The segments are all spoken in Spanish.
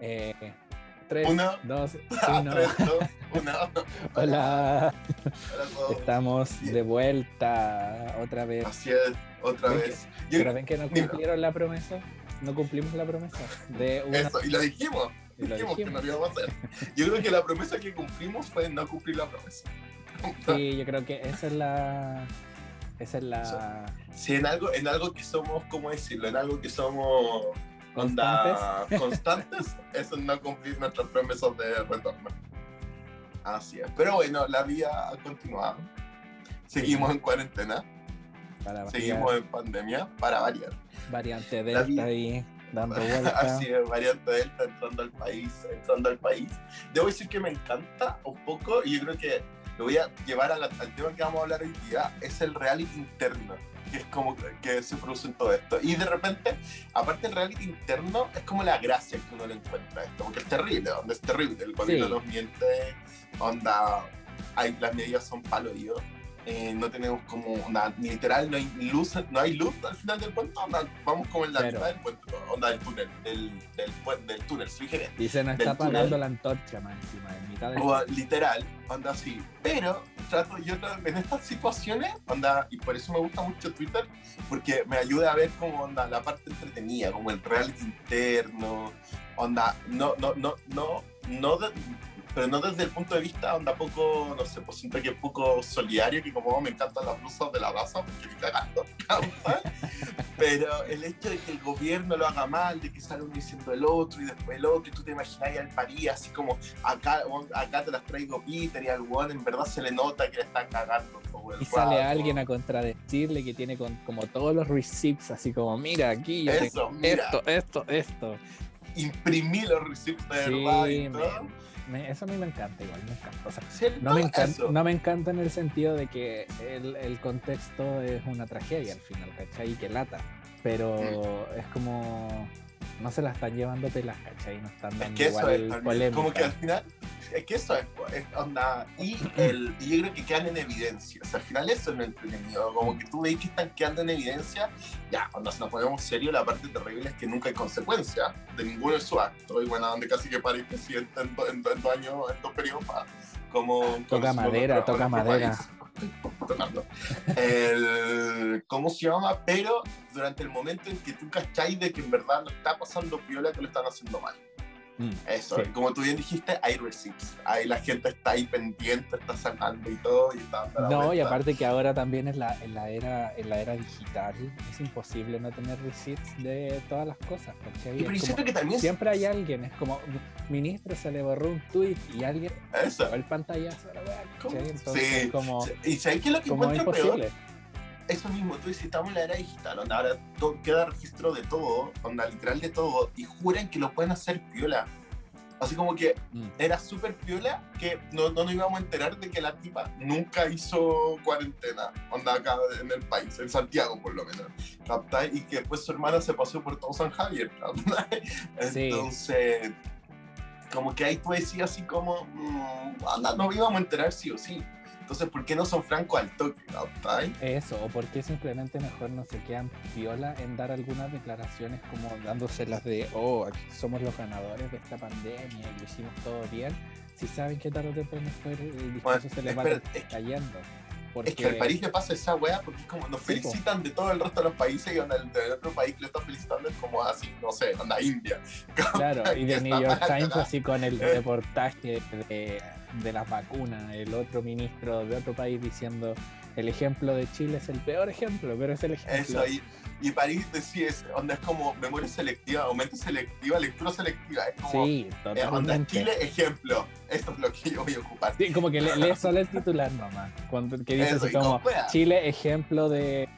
Eh, tres, Uno. dos, uno. tres, dos, uno. Hola, estamos de vuelta otra vez. Así es, otra Ven vez. Yo- Pero ven que no cumplieron la promesa. No cumplimos la promesa de una. Eso, y lo dijimos. y lo dijimos, dijimos. que no lo íbamos a hacer. Yo creo que la promesa que cumplimos fue no cumplir la promesa. Sí, yo creo que esa es la. Esa es la. Si en algo, en algo que somos, ¿cómo decirlo? En algo que somos onda, constantes, eso es no cumplir nuestras promesas de retorno. Así es. Pero bueno, la vida ha continuado. Seguimos en cuarentena, Para seguimos en pandemia, para variar. variante. Delta ahí dando vuelta. Así es, variante Delta entrando al país, entrando al país. Debo decir que me encanta un poco y yo creo que lo voy a llevar la- al tema que vamos a hablar hoy día, es el reality interno, que es como que- se produce en todo esto. Y de repente, aparte del reality interno, es como la gracia que uno le encuentra a esto, porque es terrible, donde es terrible, el gobierno Sí. nos miente, onda, hay, las medidas son palo y yo. Eh, no tenemos como una literal no hay luz no hay luz al final del puente onda, vamos como en la mitad del puente onda del túnel del, del, del túnel soy gerente Y se nos está apagando la antorcha más encima, en mitad del. o literal onda así pero trato yo en estas situaciones onda y por eso me gusta mucho Twitter porque me ayuda a ver como onda la parte entretenida como el reality interno onda no no no no no pero no desde el punto de vista onda poco no sé pues siento que es poco solidario que como me encantan las blusas de la raza porque me cagando pero el hecho de que el gobierno lo haga mal de que sale uno diciendo el otro y después el otro y tú te imaginas al París así como acá, acá te las traigo Peter y al weón en verdad se le nota que le están cagando el Y sale alguien a contradecirle que tiene con- como todos los receipts, así como, mira, aquí yo tengo eso mira. esto, esto, esto. imprimí los receipts de Sí, verdad y todo Me- eso a mí me encanta igual, me encanta. O sea, no me, encanta, no me encanta en el sentido de que el, el contexto es una tragedia al final, ¿cachai? Y que lata. Pero Mm. es como. No se la están llevando pelas, ¿cachai? No están Es dando que eso igual es polémica. como que al final, es que eso es, es onda, y, el, y yo creo que quedan en evidencia, o sea, al final eso es lo entretenido, como que tú veis que están quedando en evidencia, ya, cuando nos ponemos serio, la parte terrible es que nunca hay consecuencia de ninguno de sus actos, y bueno, donde casi que París presidente en, do- en, do- en dos años, en dos periodos más, como... Toca madera, toca madera. país. ¿Cómo se llama? Pero durante el momento en que tú cacháis de que en verdad no está pasando piola, que lo están haciendo mal. Mm, Eso, sí. como tú bien dijiste, hay receipts. Ahí la gente está ahí pendiente, está sacando y todo, y está No, y aparte que ahora también en la, en la era en la era digital es imposible no tener receipts de todas las cosas, ¿cachai? Y pero Es yo como- siento que también siempre hay alguien, es como, ministro se le borró un tweet y alguien eso. el pantallazo, la. ¿cachai? Entonces Sí. como, Y ¿sabes qué es lo que encuentro peor? Eso mismo, tú dices, estamos en la era digital, donde ahora todo, queda registro de todo, onda literal de todo, y juran que lo pueden hacer piola. Así como que Mm. era súper piola que no, no nos íbamos a enterar de que la tipa nunca hizo cuarentena, onda acá en el país, en Santiago por lo menos, ¿captai? Y que después su hermana se pasó por todo San Javier, ¿captai? Sí. Entonces, como que ahí tú decías así como, mm, anda, no íbamos a enterar sí o sí. Entonces, ¿por qué no son francos al toque. Eso, o porque simplemente mejor no se quedan piola en dar algunas declaraciones como dándoselas de, oh, aquí somos los ganadores de esta pandemia y lo hicimos todo bien, si saben que tarde o temprano el discurso Bueno, se les va es- cayendo. Es que al París le pasa esa weá porque es como nos felicitan de todo el resto de los países y el del otro país que le está felicitando es como así, no sé, onda India. Claro, y de New York Times así con el reportaje de, de las vacunas, el otro ministro de otro país diciendo el ejemplo de Chile es el peor ejemplo, pero es el ejemplo. Eso, y, y París decía onda es como memoria selectiva, o mente selectiva, lectura selectiva. Es como, Sí, eh, onda totalmente. Chile, ejemplo. Eso es lo que yo voy a ocupar. Sí, como que le- lee solo el titular nomás, cuando, que dice Eso, como. Chile ejemplo de,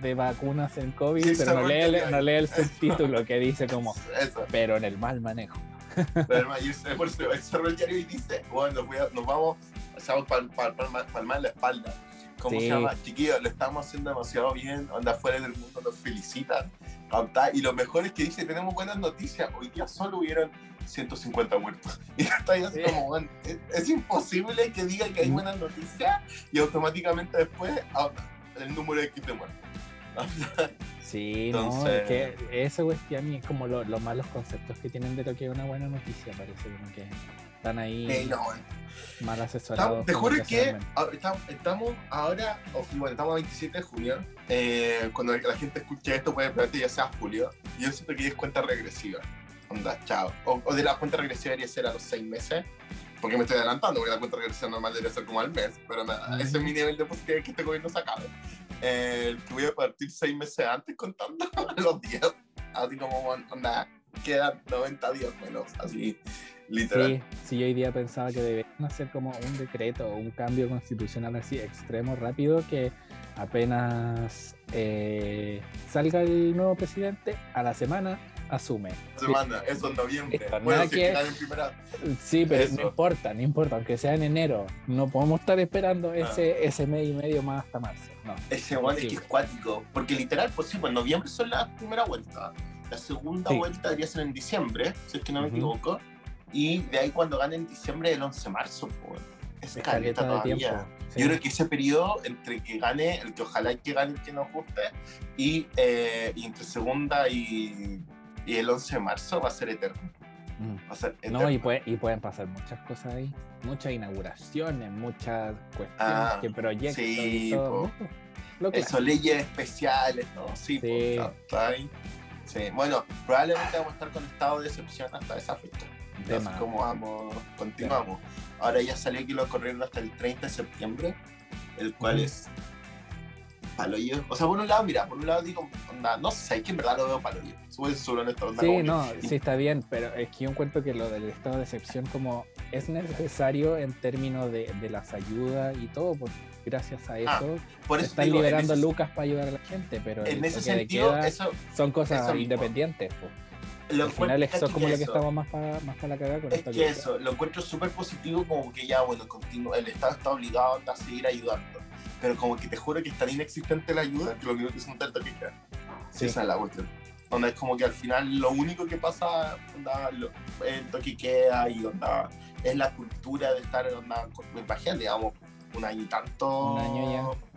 de vacunas en COVID, Sí, pero no lee, el, es no lee el eso. subtítulo que dice como, Eso. pero en el mal manejo. Por eso cerró el diario y dice, bueno, nos, nos vamos, estamos pal, pal- palma- palmar la espalda. ¿Cómo Sí. se llama? Chiquillos, lo estamos haciendo demasiado bien, onda afuera del mundo nos felicitan. Y lo mejor es que dice, tenemos buenas noticias, hoy día solo hubieron 150 muertos. Y está ahí así Sí. como, bueno, es, es imposible que diga que hay Mm. buenas noticias y automáticamente después, ah, el número de de muertos. Sí, no, es que esa cuestión es como lo- los malos conceptos que tienen de lo que es una buena noticia, parece como que están ahí Eh, no, mal asesorados. Te juro que estamos, ahora, o, bueno, estamos a 27 de junio. eh, cuando la gente escuche esto, puede probablemente ya sea julio. Yo siento que es cuenta regresiva. Onda, chao. O, o de la cuenta regresiva debería ser a los 6 meses. Porque me estoy adelantando, porque la cuenta regresiva normal debería ser como al mes. Pero nada, ese es mi nivel de positividad que este gobierno ha sacado. Eh, que voy a partir 6 meses antes contando los días. Así como, onda, quedan 90 días menos. Así, literal. Sí, sí, yo hoy día pensaba que deberían hacer como un decreto o un cambio constitucional así extremo, rápido, que apenas eh, salga el nuevo presidente, a la semana asume. semana, eso en noviembre. Listo, bueno, si que- en primera. Sí, pero Eso. no importa, no importa, aunque sea en enero, no podemos estar esperando ese, ese mes y medio más hasta marzo. No. Ese weón es que es cuático. Porque literal, pues sí, pues en noviembre son la primera vuelta. La segunda Sí. vuelta debería ser en diciembre, si es que no me equivoco. Y de ahí cuando gane en diciembre el 11 de marzo, pues. Es caleta todavía. tiempo. sí. Yo creo que ese periodo entre que gane, el que ojalá que gane el que nos guste, y, eh, y entre segunda y, y el 11 de marzo va a ser eterno. Mm. Va a ser eterno. No, y, puede- y pueden pasar muchas cosas ahí. Muchas inauguraciones, muchas cuestiones, Ah, que proyectos sí, y todo. po. Lo Eso, leyes especiales, ¿no? Sí, Sí. pues, está- ahí. Sí, bueno, probablemente vamos a estar conectados de excepción hasta esa fecha. De Así más. como vamos, continuamos. Ahora ya salió que lo corrieron hasta el 30 de septiembre, el cual es paloyo. O sea, por un lado, mira, por un lado digo, onda, no sé, es que en verdad lo veo paloyo. Soy súper honesto. onda, Sí, no, sí está bien, pero es que yo encuentro que lo del estado de excepción como es necesario en términos de, de las ayudas y todo, porque gracias a Ah, eso por eso están digo, en liberando ese- lucas para ayudar a la gente, pero En ese sentido, eso son cosas eso independientes. pues. lo Al final eso es como lo que estamos más para más pa la cagada con Es esto que eso, lo encuentro súper positivo, como que ya, bueno, continúa, el Estado está obligado a seguir ayudando. Pero como que te juro que es tan inexistente la ayuda que lo único que es un tanto que queda. Sí, esa es la cuestión. Donde es como que al final lo único que pasa, onda, lo, el toque queda y onda, es la cultura de estar, onda, con, imagínate, digamos, un año y tanto. Un año ya.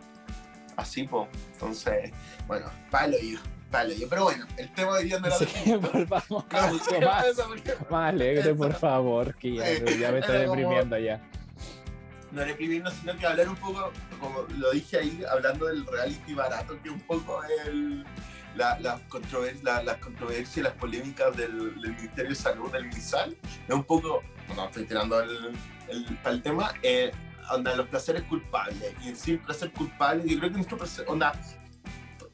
Así, pues. Entonces, bueno, palo yo, palo yo. Pero bueno, el tema de hoy no era Sí, de volvamos a Claro, más, más alegre, por favor, que ya, ya me estoy deprimiendo ya. No reprimirnos, sino que hablar un poco, como lo dije ahí, hablando del reality barato, que un poco el, la, la- las controversias y las polémicas del, Ministerio de Salud, del MinSal, es un poco, bueno, estoy tirando el, el, tema, eh, onda, los placeres culpables. Y en sí, el placer culpable, yo creo que nuestro placer, onda,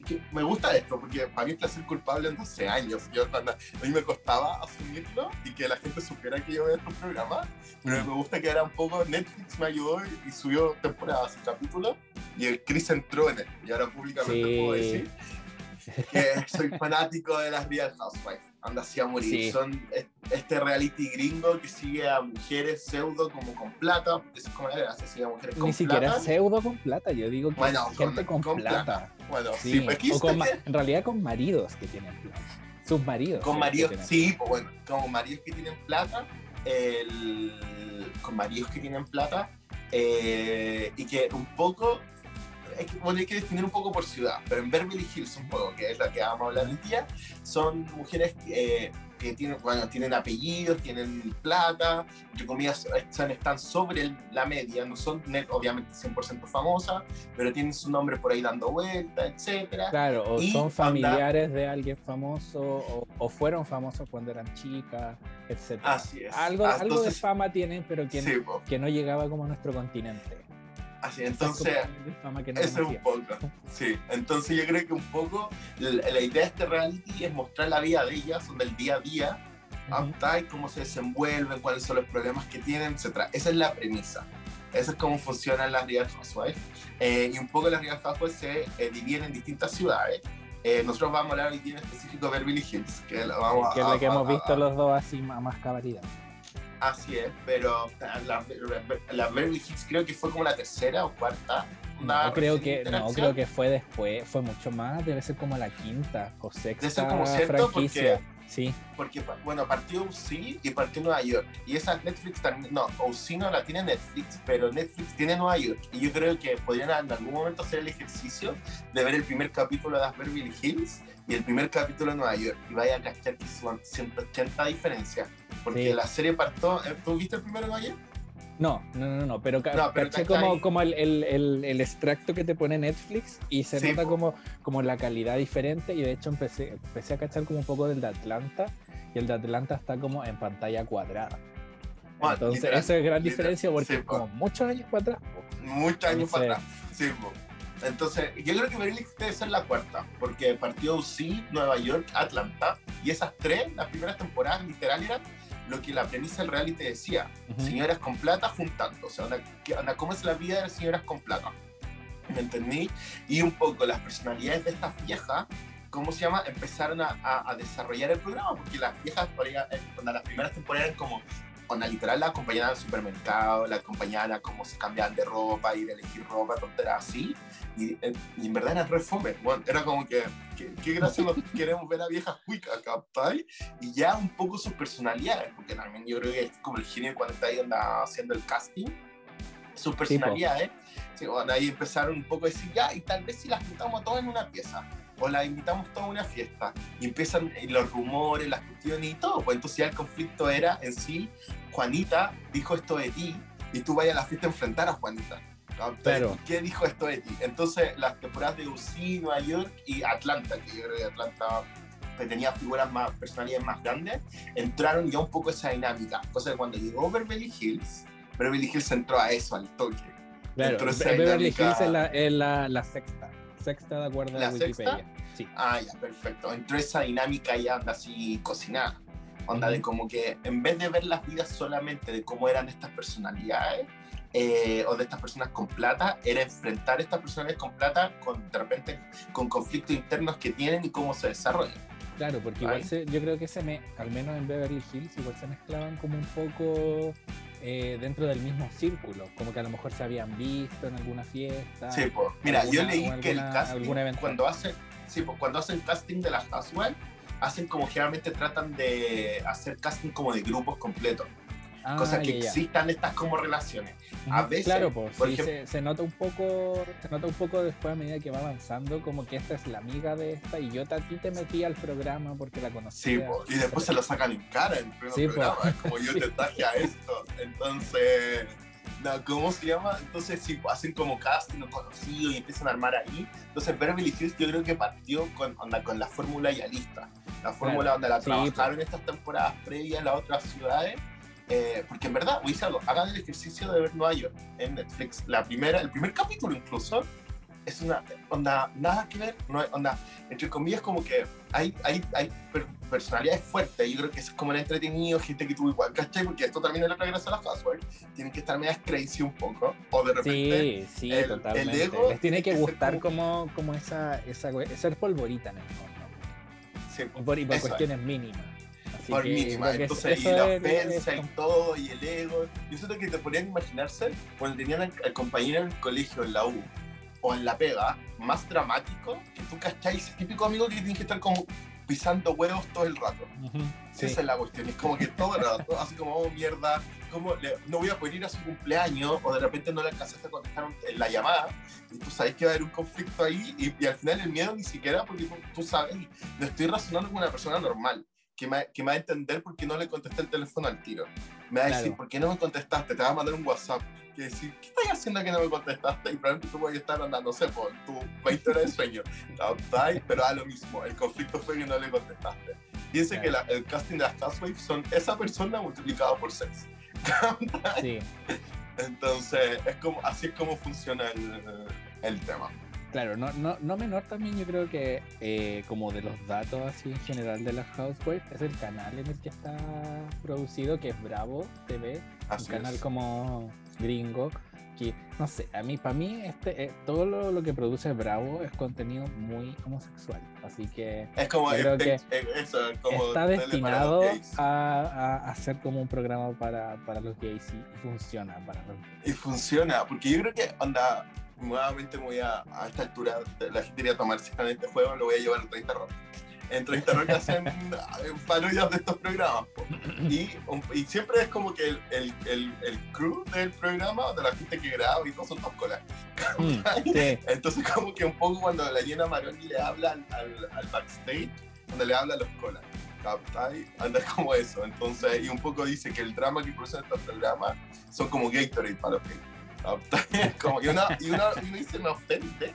que me gusta esto, porque para mí placer culpable en 12 años. Yo, a mí me costaba asumirlo y que la gente supiera que yo veía estos programas, pero me gusta que era un poco, Netflix me ayudó y, y subió temporadas y capítulos, y el Chris entró en él. Y ahora públicamente Sí. puedo decir que soy fanático de las Real Housewives. Anda así a morir. Sí. Son es- este reality gringo que sigue a mujeres pseudo como con plata, porque eso es como sigue a mujeres con Ni siquiera pseudo con plata, yo digo que Bueno, gente con- con, con plata. Bueno, sí, Sí, pues o con en realidad con maridos que tienen plata. Sus maridos. con maridos, sí, pues bueno, como maridos que tienen plata, el- con maridos que tienen plata, eh, y que un poco, bueno, hay que definir un poco por ciudad, pero en Beverly Hills un poco, que es la que vamos a hablar hoy día, son mujeres eh, que tienen, bueno, tienen apellidos, tienen plata, entre comillas, están, están sobre el- la media, no son obviamente 100% famosas, pero tienen su nombre por ahí dando vuelta, etcétera. Claro, o Y son familiares de alguien famoso, o, o fueron famosos cuando eran chicas, etc. Así es. Algo, Ah, algo de entonces- fama tienen, pero que, Sí, po. que no llegaba como a nuestro continente. Así, es entonces, que no Eso es un poco, sí. Entonces yo creo que un poco la, la idea de este reality es mostrar la vida de ellas, son del día a día, Ujú. hasta y cómo se desenvuelven, cuáles son los problemas que tienen, etc. Esa es la premisa. Esa es cómo funcionan las Real Housewives. Eh, y un poco las Real Housewives se eh, dividen en distintas ciudades. Eh, nosotros vamos a hablar hoy día en específico de Beverly Hills, que la vamos que es a- la que a- hemos a- visto los dos así más cabalidad. Así es, pero la, la Beverly Hills creo que fue como la tercera o cuarta. No, creo que, no, creo que fue después, fue mucho más, debe ser como la quinta o sexta Debe ser como cierto, franquicia. Sí. Porque, bueno, partió UC y partió Nueva York. Y esa Netflix también, no, UC no la tiene Netflix, pero Netflix tiene Nueva York. Y yo creo que podrían en algún momento hacer el ejercicio de ver el primer capítulo de las Beverly Hills y el primer capítulo de Nueva York. Y vaya a cachar que son 180 diferencias. Porque Sí. la serie partió, ¿eh? ¿tú viste el primero de Nueva York? No, no, no, no, pero, ca- No, pero caché como, como el, el, el, el extracto que te pone Netflix y se Sí, nota como, como la calidad diferente y de hecho empecé, empecé a cachar como un poco del de Atlanta y el de Atlanta está como en pantalla cuadrada. Bueno, Entonces, esa es gran diferencia porque sí, como muchos años para atrás. Muchos años Entonces- para atrás. Sí, po. Entonces, yo creo que Hills debe ser la cuarta, porque partió UC, Nueva York, Atlanta, y esas tres, las primeras temporadas, literal, eran lo que la premisa del reality decía: señoras con plata juntando. O sea, onda, ¿cómo es la vida de las señoras con plata? ¿Me entendí? Y un poco las personalidades de estas viejas, ¿cómo se llama? Empezaron a, a- a desarrollar el programa, porque las viejas, eh, onda, las primeras temporadas eran como onda, literal la acompañaban al supermercado, la acompañaban a cómo se cambiaban de ropa, ir a elegir ropa, tonteras así. Y, eh, y en verdad era re fome. Bueno, era como que, qué gracia nos queremos ver a viejas cuicas, ¿captai? Y ya un poco sus personalidades, porque también yo creo que es como el genio cuando está ahí onda haciendo el casting, sus personalidades. Sí, bueno, ahí empezaron un poco a decir, ya, y tal vez si las juntamos todas en una pieza, o las invitamos todas a una fiesta, y empiezan eh, los rumores, las cuestiones y todo, pues entonces ya el conflicto era en sí, Juanita dijo esto de ti, y tú vayas a la fiesta a enfrentar a Juanita. ¿no? Claro. ¿Qué dijo esto de ti? Entonces, las temporadas de UC, Nueva York y Atlanta, que yo creo que Atlanta que tenía figuras más, personalidades más grandes, entraron ya un poco esa dinámica. Cosa que cuando llegó Beverly Hills, Beverly Hills entró a eso, al toque. Claro, Beverly Hills es la, es la, la sexta. Sexta de acuerdo ¿La a Wikipedia. Sí. Ah, ya, perfecto. Entró esa dinámica ya anda así cocinada. Onda de como que en vez de ver las vidas solamente de cómo eran estas personalidades eh, o de estas personas con plata, era enfrentar estas personalidades con plata con, de repente con conflictos internos que tienen y cómo se desarrollan. Claro, porque igual se, yo creo que se me, al menos en Beverly Hills, igual se mezclaban como un poco eh, dentro del mismo círculo, como que a lo mejor se habían visto en alguna fiesta. Sí, pues. Mira, yo leí que el casting, cuando hacen, sí, pues, cuando hacen casting de las Housewives, hacen como generalmente tratan de hacer casting como de grupos completos. Ah, Cosa que ya, ya. existan estas como relaciones. a veces, claro, pues, por sí, ejemplo- se, se nota un poco, se nota un poco después a medida que va avanzando, como que esta es la amiga de esta y yo a ti te metí al programa porque la Sí, conocía. po, y después se lo sacan en cara en pleno Sí, po. programa. Es como yo Sí. te traje a esto. Entonces, no, ¿cómo se llama? Entonces, sí, po, hacen como casting conocido y empiezan a armar ahí. Entonces, Beverly Hills yo creo que partió con, onda, con la fórmula ya lista. La fórmula donde la Sí, po. trabajaron estas temporadas previas en las otras ciudades. Eh, porque en verdad, a decir algo, hagan el ejercicio de ver Nueva York en Netflix. La primera, el primer capítulo incluso, es una onda, nada que ver, no onda, entre comillas, como que hay, hay, hay per- personalidades fuertes. Yo creo que es como el entretenido, gente que tú igual, ¿cachai? Porque esto también es la gracia de las Housewives. Tienen que estar medias crazy un poco, o de repente. Sí, sí, el- el totalmente. ego Les tiene que gustar como, como esa, esa, we- ser polvorita en el fondo. sí, por, y por Eso es. cuestiones mínimas. Así por que mínima. Entonces, y la es- ofensa es- y todo, y el ego. Yo siento que te podrían imaginarse cuando tenían al, compañero en el colegio, en la U, o en la pega, más dramático, que tú cachai, ese típico amigo que tiene que estar como pisando huevos todo el rato. Ujú, Sí, sí. Esa es la cuestión. Es como que todo el rato, así como, oh mierda, como le- no voy a poder ir a su cumpleaños, o de repente no le alcanzaste a contestar un- la llamada, y tú sabes que va a haber un conflicto ahí, y, y al final el miedo ni siquiera, porque tú, tú sabes, lo estoy razonando con una persona normal, que me, que me va a entender por qué no le contesté el teléfono al tiro. Me va a decir, Claro. ¿por qué no me contestaste? Te va a mandar un WhatsApp. Que decir, ¿qué estás haciendo que no me contestaste? Y probablemente tú puedes estar andando, no sé, por tu 20 horas de sueño. Pero a lo mismo, el conflicto fue que no le contestaste. Piense Claro. que la- el casting de las Housewives son esa persona multiplicada por 6. Sí, Entonces, es como, así es como funciona el, el tema. Claro, no, no, no menor también yo creo que eh, como de los datos así en general de las Housewives es el canal en el que está producido, que es Bravo TV, Así un canal es. como gringo, que no sé, a mí, para mí este, eh, todo lo, lo que produce Bravo es contenido muy homosexual, así que Es como, yo creo es- que eso, es como está destinado a, a, a ser como un programa para, para los gays y, y funciona para los gays. Y funciona, porque yo creo que, onda, nuevamente me voy a, a esta altura, la gente iría a tomarse con este juego, lo voy a llevar al 30 Rock. entrevistaron que hacen eh, parodias de estos programas. po. Y, un- y siempre es como que el, el, el, el crew del programa, de la gente que graba y todo son dos colas. Mm, sí, Entonces como que un poco cuando la llena Maroni le habla al, al, al backstage, cuando le habla a los colas. Anda como eso. Entonces, y un poco dice que el drama que producen estos programas son como Gatorade para los gringos. Como, y, uno, y, uno, y uno dice me ofende,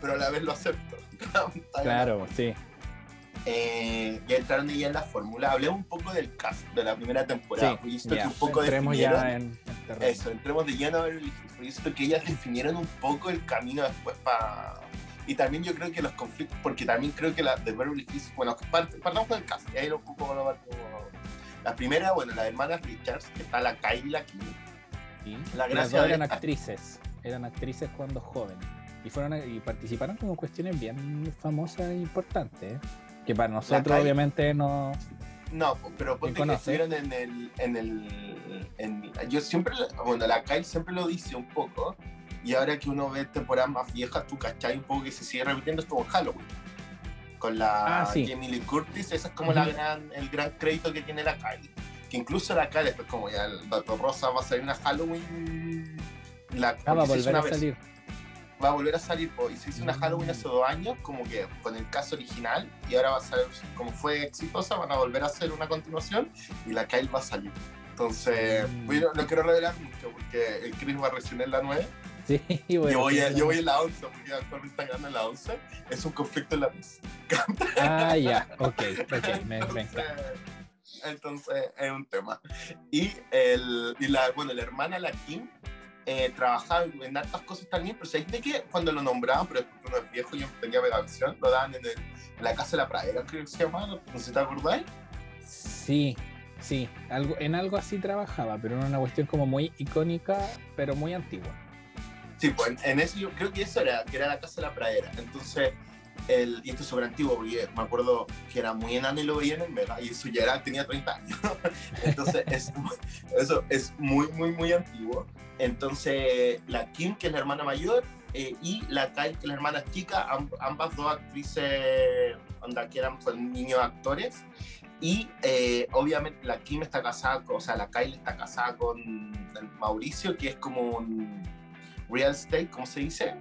pero a la vez lo acepto. Claro, sí. Eh, ya entraron ya en la fórmula. Hablemos un poco del cast de la primera temporada. Sí, siento ya. que un poco Entremos ya en, eso, entremos de lleno a yo siento que ellas definieron un poco el camino después para... Y también yo creo que los conflictos, porque también creo que la de Beverly Hills, bueno, part- partamos con el cast, y ahí lo poco lo partimos. La primera, bueno, la hermana Richards, que está la Kylie y la Kim. Sí. La Las gracia dos de eran actrices, eran actrices cuando jóvenes. Y fueron a- y participaron como cuestiones bien famosas e importantes. ¿eh? Que para nosotros Kylie- obviamente no. No, po- pero ponte que estuvieron en el, en el, en- yo siempre, bueno, la Kyle siempre lo dice un poco, y ahora que uno ve temporadas más viejas, tú cachai un poco que se sigue repitiendo esto con Halloween. Con la Ah, sí. Jamie Lee Curtis, ese es como la Ujú. gran, el gran crédito que tiene la Kyle. Que incluso la Kyle, después como ya el Dato Rosa va a salir una Halloween, la, Ah, va a volver a vez- salir. va a volver a salir, y se hizo una Mm. Halloween hace dos años, como que con el caso original, y ahora va a salir, como fue exitosa, van a volver a hacer una continuación, y la Kyle va a salir. Entonces, Mm. bueno, no quiero revelar mucho, porque el Chris va recién en la 9, Sí, yo, bueno, voy a- yo voy en la 11, porque actualmente están ganando en la 11, es un conflicto en la mesa. Ah, ya, ok, ok, me, me encanta. Entonces, es un tema. Y, el, y la, bueno, la hermana, la Kim, eh, trabajaba en hartas cosas también, pero ¿sabéis de qué? Cuando lo nombraban, pero uno es viejo yo tenía megavisión, lo daban en, el- en la Casa de la Pradera, creo que se llamaba, no sé si te acordáis. Sí, sí, algo, en algo así trabajaba, pero era una cuestión como muy icónica, pero muy antigua. Sí, pues en, en eso yo creo que eso era, que era la Casa de la Pradera. Entonces, el, y esto es súper antiguo, porque me acuerdo que era muy enano y lo en y eso ya era, tenía 30 años. Entonces, es, eso es muy, muy, muy antiguo. Entonces, la Kim, que es la hermana mayor, eh, y la Kyle, que es la hermana chica, amb- ambas dos actrices, onda, que eran pues, niños actores. Y eh, obviamente la Kim está casada, con, o sea, la Kyle está casada con Mauricio, que es como un real estate, ¿cómo se dice?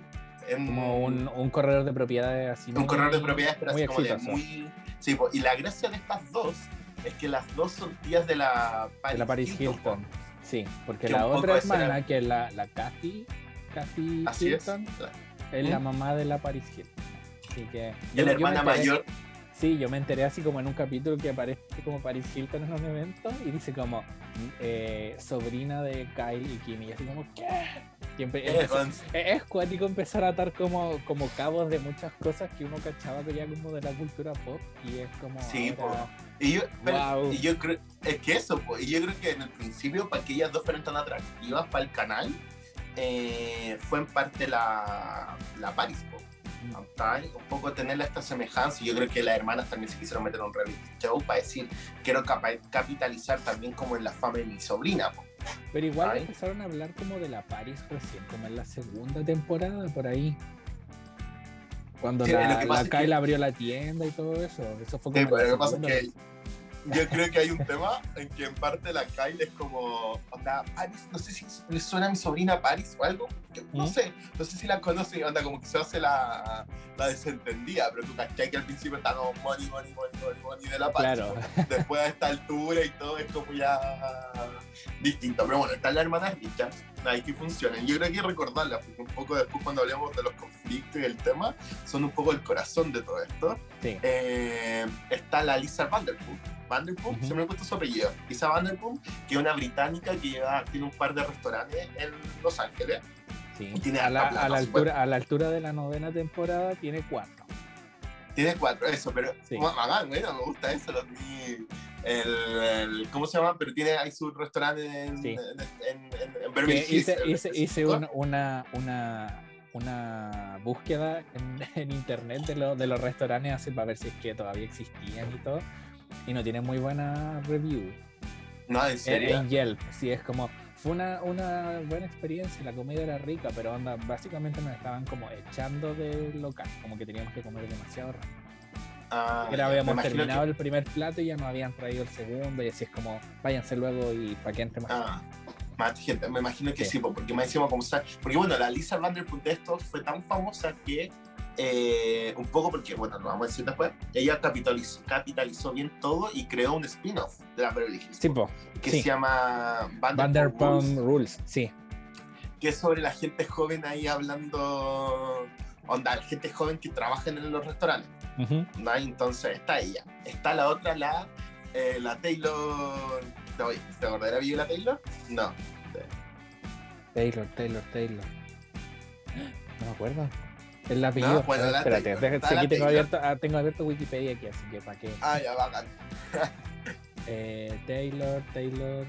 En- Como un, un corredor de propiedades así. un muy- corredor de propiedades, pero muy así como de muy... Sí, y la gracia de estas dos es que las dos son tías de la Paris, de la Paris. Hilton. Sí, porque Que la otra era- hermana, que es la, la Kathy, Kathy Así. Hilton, es la ¿Mm? mamá de la Paris Hilton. Así que. Y yo- la hermana mayor, Sí, yo me enteré así como en un capítulo que aparece como Paris Hilton en un evento y dice como eh, sobrina de Kyle y Kim y así como ¿qué? Y eh, empezó- es, es cuático empezar a atar como, como cabos de muchas cosas que uno cachaba que ya como de la cultura pop y es como Sí, ahora- Y yo, pero- Wow. y yo creo, es que eso, y yo creo que en el principio, para que ellas dos fueran tan atractivas para el canal, eh, fue en parte la, la Paris, po. Un poco tenerla esta semejanza. Yo creo que las hermanas también se quisieron meter en un reality show para decir, quiero capitalizar también como en la fama de mi sobrina. po. Pero igual empezaron a hablar como de la Paris recién, como en la segunda temporada, por ahí. Cuando Sí, la, la Kyle que- abrió la tienda y todo eso. Eso fue como. Sí, en pero la lo que pasa es segunda que vez. yo creo que hay un tema en que en parte la Kyle es como, onda, Paris, no sé si le suena a mi sobrina Paris o algo, que no ¿Mm? sé, no sé si la conoce y onda como que se hace la, la desentendida, pero tú cachai que al principio está como money, money, money, money, money de la Paris. Claro. Después a esta altura y todo es como ya distinto. Pero bueno, están las hermanas Richards, ahí que funcionan. Yo creo que hay que recordarlas, porque un poco después cuando hablemos de los conflictos y el tema, son un poco el corazón de todo esto. Sí. Eh, está la Lisa Vanderpump. Vanderpump, se me ha puesto su apellido. Lisa Vanderpump, que es una británica que lleva, tiene un par de restaurantes en Los Ángeles. Sí. Tiene A, la, plata, a la altura, a la altura de la novena temporada tiene cuatro. Tiene cuatro, eso, pero Sí. ma- bacán, bueno, me gusta eso. Los, el, el- ¿Cómo se llama? Pero tiene ahí su restaurante en, Sí. en, en, en- en Beverly Que Hills. hice hice, hice un- una, una, una búsqueda en, internet de, lo- de los restaurantes así para ver si es que todavía existían y todo. Y no tienen muy buena review. No, en En, serio. en Yelp, sí, es como. Fue una, una buena experiencia, la comida era rica, pero onda, básicamente nos estaban como echando del local, como que teníamos que comer demasiado rápido. Ah, Era habíamos terminado que- el primer plato y ya nos habían traído el segundo y así es como, váyanse luego y para que entre más. Ah, más gente, me imagino que Sí. sí, po, porque me decimos como Porque bueno, la Lisa Vanderpump de esto fue tan famosa que eh, un poco porque, bueno, lo vamos a decir después, ella capitalizó, capitalizó bien todo y creó un spin-off de la Beverly Hills, Sí, po, po, que sí. se llama Vanderpump, Rules, Rules, sí. que es sobre la gente joven ahí hablando, onda, la gente joven que trabaja en los restaurantes. ¿no? Entonces está ella. Está la otra, la, eh, la Taylor. ¿Te acordás de la video de la Taylor? No. Taylor, Taylor, Taylor. No me acuerdo. El apellido. No, bueno, espérate, sí, la aquí tengo abierto, ah, tengo abierto Wikipedia aquí, así que para qué. Ah, ya, bacán. Eh, Taylor, Taylor,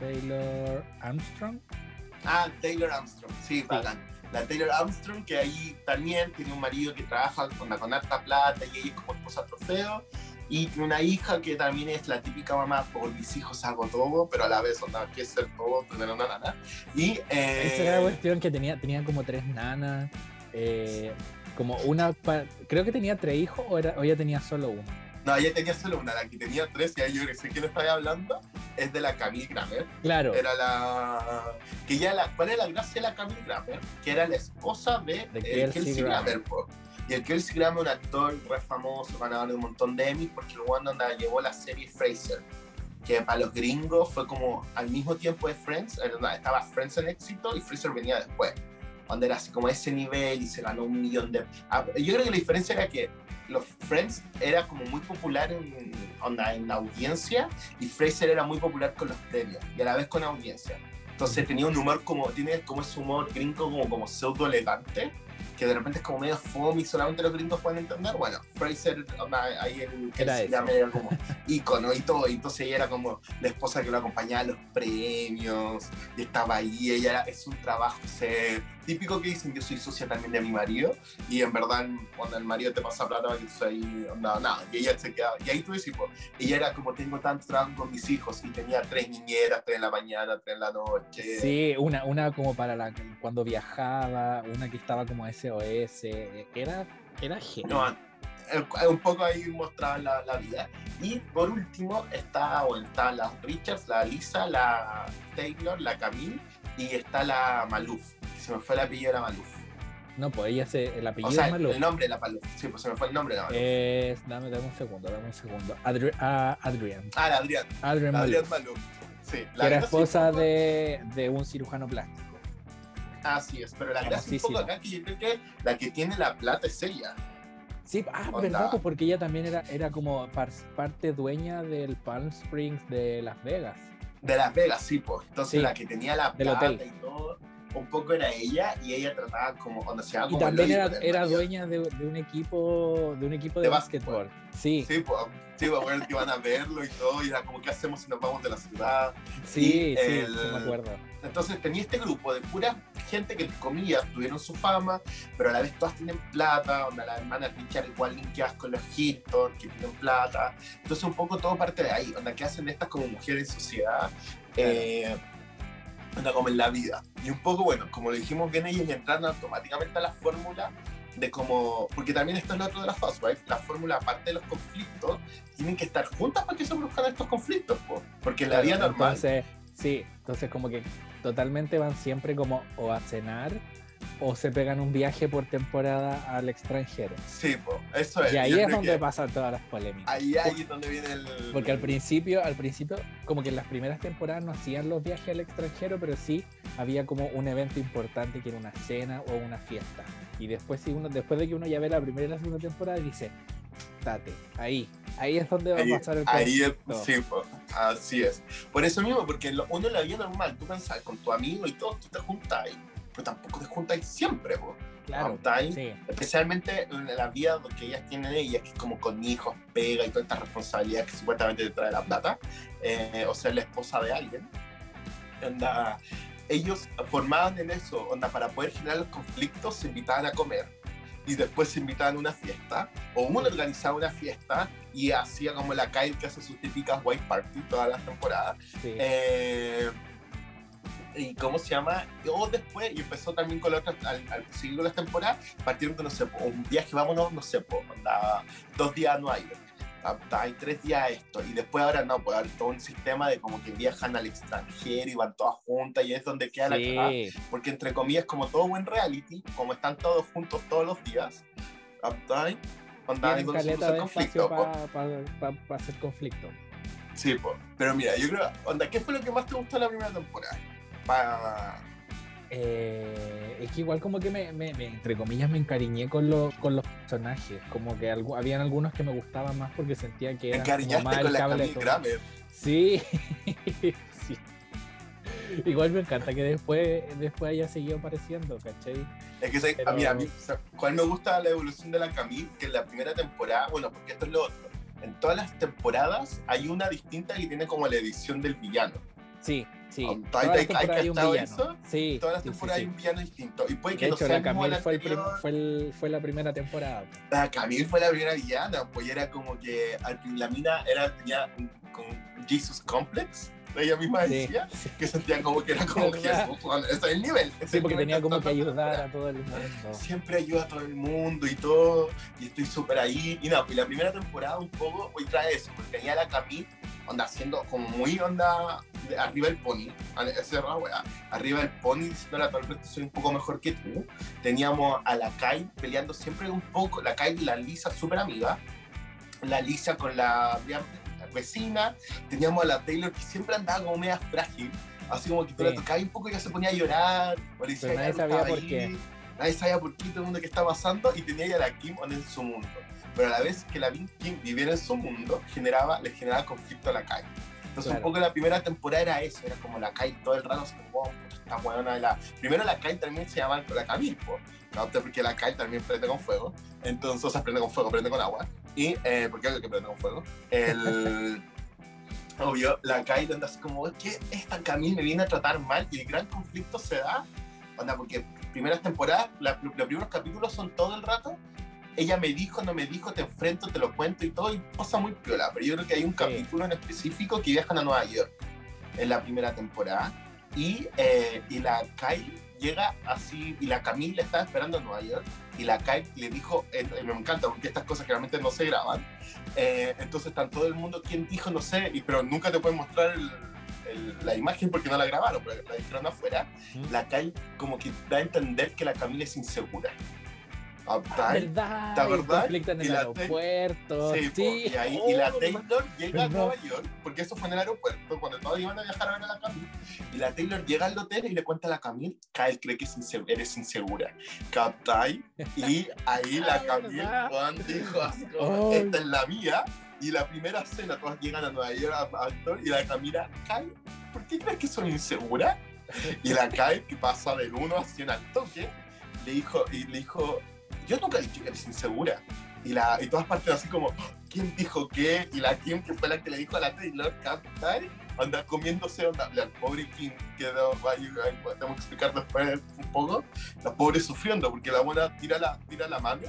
Taylor Armstrong. Ah, Taylor Armstrong. Sí, bacán. La Taylor Armstrong, que ahí también tiene un marido que trabaja con, con harta plata y ella es como esposa trofeo. Y tiene una hija que también es la típica mamá, por mis hijos hago todo, pero a la vez onda, que ser todo, tener una nana. Y. Eh, Esa era la cuestión que tenía, tenía como tres nanas. Eh, como una. Creo que tenía tres hijos o, era, o ella tenía solo uno. No, ella tenía solo una, la que tenía tres, y ahí yo que sé quién estoy hablando, es de la Camille Grammer. Claro. Era la. Que ya la. ¿Cuál era la gracia de la Camille Grammer? Que era la esposa de, De eh, Kelsey Kelsey Grammer. Y el Kelsey Grammer, un actor re famoso, ganador de un montón de Emmys, porque one donde llevó la serie Fraser. Que para los gringos fue como al mismo tiempo de Friends, eh, estaba Friends en éxito y Fraser venía después. Donde era así como ese nivel y se ganó un millón de. Ah, Yo creo que la diferencia era que los Friends era como muy popular en, onda, en la audiencia y Fraser era muy popular con los premios y a la vez con audiencia. Entonces tenía un humor como, tiene como ese humor gringo como, como pseudo elegante, que de repente es como medio fome y solamente los gringos pueden entender. Bueno, Fraser, ahí el que Era llama era como ícono y todo, y entonces ella era como la esposa que lo acompañaba a los premios, y estaba ahí, ella era, es un trabajo ser típico que dicen yo soy socia también de mi marido, y en verdad cuando el marido te pasa plata que soy onda, nada, y ella se quedaba, y ahí tú decís, pues, ella era como tengo tanto trabajo con mis hijos, y tenía tres niñeras, tres en la mañana, tres en la noche. Sí, una, una como para la, cuando viajaba, una que estaba como SOS. Era, era genial. No, un poco ahí mostraban la, la vida. Y por último está, bueno, está la Richards, la Lisa, la Taylor, la Camille y está la Maluf. Se me fue el apellido de la Maluf. No, pues ella se. El apellido O sea, Maluf. el nombre de la Maluf. Sí, pues se me fue el nombre de la Maluf. Es. Dame, dame un segundo, dame un segundo. Adri- ah, Adrian. ah, la Adrián. Adrian La Adrián Maluf. Maluf. Sí, Que era esposa de, de un cirujano plástico. Así es, pero la gracia un poco acá que yo creo que la que tiene la plata es ella. Sí, ah, Onda. verdad, pues porque ella también era, era como par- parte dueña del Palm Springs de Las Vegas. De Las Vegas, sí, pues. Entonces Sí, la que tenía la plata y todo, un poco era ella y ella trataba como cuando se Y como también era, era dueña de, de un equipo de un equipo de, De básquetbol. Sí, Sí, pues, sí, pues, bueno, que van a verlo y todo, y era como, ¿qué hacemos si nos vamos de la ciudad? sí, y sí, el- sí me acuerdo. Entonces tenía este grupo de pura gente que, comillas, tuvieron su fama, pero a la vez todas tienen plata, onda la hermana Richard igual linkeadas con los Hilton, que tienen plata. Entonces un poco todo parte de ahí, onda que hacen estas como mujeres en sociedad, eh, onda como en la vida. Y un poco, bueno, como lo dijimos bien, ellos entraron automáticamente a la fórmula de como, porque también esto es lo otro de las housewives, la fórmula aparte de los conflictos, tienen que estar juntas para que se produzcan estos conflictos, po. porque en la vida normal... Entonces, sí, entonces como que totalmente van siempre como o a cenar o se pegan un viaje por temporada al extranjero. Sí, po, eso es. Y ahí Yo es donde pasan todas las polémicas. Ahí, ahí es donde viene el... Porque al principio, al principio, como que en las primeras temporadas no hacían los viajes al extranjero, pero sí había como un evento importante que era una cena o una fiesta. Y después, si uno, después de que uno ya ve la primera y la segunda temporada, dice, date, ahí, ahí es donde va Ahí, a pasar el ahí es, sí, po, así es. Por eso mismo, porque uno en la vida normal, tú pensás con tu amigo y todo, tú te juntas ahí, pero tampoco te ahí siempre, po. Claro, Juntáis, sí. especialmente en la vida que ellas tienen ellas, que es como con hijos, pega y toda esta responsabilidad que supuestamente te trae la plata, eh, o ser la esposa de alguien. Onda, ellos formaban en eso, onda, para poder generar los conflictos se invitaban a comer y después se invitaban a una fiesta, o uno organizaba una fiesta y hacía como la Kyle que hace sus típicas white party todas las temporadas. sí. Eh, y cómo se llama, o después, y empezó también con la otra, al, al seguir con las temporadas, partieron con, no sé, po, un viaje, vámonos, no sé, po, dos días no hay. Hay tres días esto, y después ahora no, pues hay todo un sistema de como que viajan al extranjero y van todas juntas y es donde queda la cagada, porque entre comillas como todo buen reality, como están todos juntos todos los días, ¿sabes? Onda, hay conflicto para hacer conflicto. Sí, pues. Pero mira, yo creo, onda, ¿qué fue lo que más te gustó de la primera temporada? Para eh, es que igual como que me, me, entre comillas me encariñé con, los con los personajes, como que algo, habían algunos que me gustaban más porque sentía que eran como más con la Camille Sí, sí. Igual me encanta que después, después haya seguido apareciendo, ¿cachai? Es que a mí, a mí, ¿cuál me gusta la evolución de la Camille? Que en la primera temporada, bueno, porque esto es lo otro, en todas las temporadas hay una distinta que tiene como la edición del villano. Sí, Sí, todas las temporadas hay un villano. Sí, todas las temporadas hay un villano distinto. Y puede que de hecho, la Camille fue, fue, fue, la primera temporada. La Camille fue la primera villana, pues era como que la mina era, tenía un, Jesus Complex ella misma decía que sentía como que era como Jesús, ese es el nivel. Sí, porque tenía como que ayudar a todo el mundo. Siempre ayuda a todo el mundo y todo, y estoy súper ahí. Y no, pues la primera temporada un poco hoy trae eso, porque tenía la Camille, onda, haciendo como muy onda arriba el pony, ese arriba el pony diciendo tal vez soy un poco mejor que tú. Teníamos a la Kai peleando siempre un poco, la Kai y la Lisa súper amiga, la Lisa con la vecina, teníamos a la Taylor que siempre andaba como media frágil, así como que tú la tocabas un poco y ya se ponía a llorar, o decía, nadie sabía por qué. Nadie sabía por qué todo el mundo que estaba pasando y tenía ya la Kim en su mundo. Pero a la vez que la Kim viviera en su mundo, generaba, le generaba conflicto a la Kai. Entonces un poco la primera temporada era eso, era como la Kai todo el rato, así como, esta buena de la... Primero la Kai también se llama la Camille, ¿no? porque la Kai también prende con fuego, entonces, o sea, prende con fuego, prende con agua, y, eh, porque es lo que prende con fuego, el... obvio, la Kai anda así como, que esta Camille me viene a tratar mal? Y el gran conflicto se da, onda, porque primeras temporadas, los primeros capítulos son todo el rato ella me dijo, no me dijo, te enfrento, te lo cuento y todo, y pasa muy piola. Pero yo creo que hay un capítulo en específico que viajan a Nueva York en la primera temporada y, eh, y la Kyle llega así, y la Camille está esperando en Nueva York, y la Kyle le dijo, eh, me encanta porque estas cosas realmente no se graban, eh, entonces está todo el mundo, ¿quién dijo? No sé, y, pero nunca te pueden mostrar la imagen porque no la grabaron, pero la dijeron afuera, la Kyle como que da a entender que la Camille es insegura. ¿Verdad? verdad? en el aeropuerto. Sí, sí. y, ahí, y la Taylor llega a Nueva York, porque eso fue en el aeropuerto, cuando todos iban a viajar a ver a la Camille. Y la Taylor llega al hotel y le cuenta a la Camille que cree que eres insegura. ¿Captai? Y ahí la Camille Juan dijo así esta es la mía. Y la primera cena, todas llegan a Nueva York a actor y la Camila, Kai, ¿por qué crees que soy insegura? Y la Kai, que pasa del 1 a 100 al toque, le dijo, y le dijo, yo nunca dije que eres insegura. Y, la, y todas partes así como, ¿quién dijo qué? Y la Kim, que fue la que le dijo a la Taylor, Capital, anda comiéndose, onda, la pobre Kim quedó, tenemos que explicar después un poco, la pobre sufriendo, porque la buena tira la, tira la mano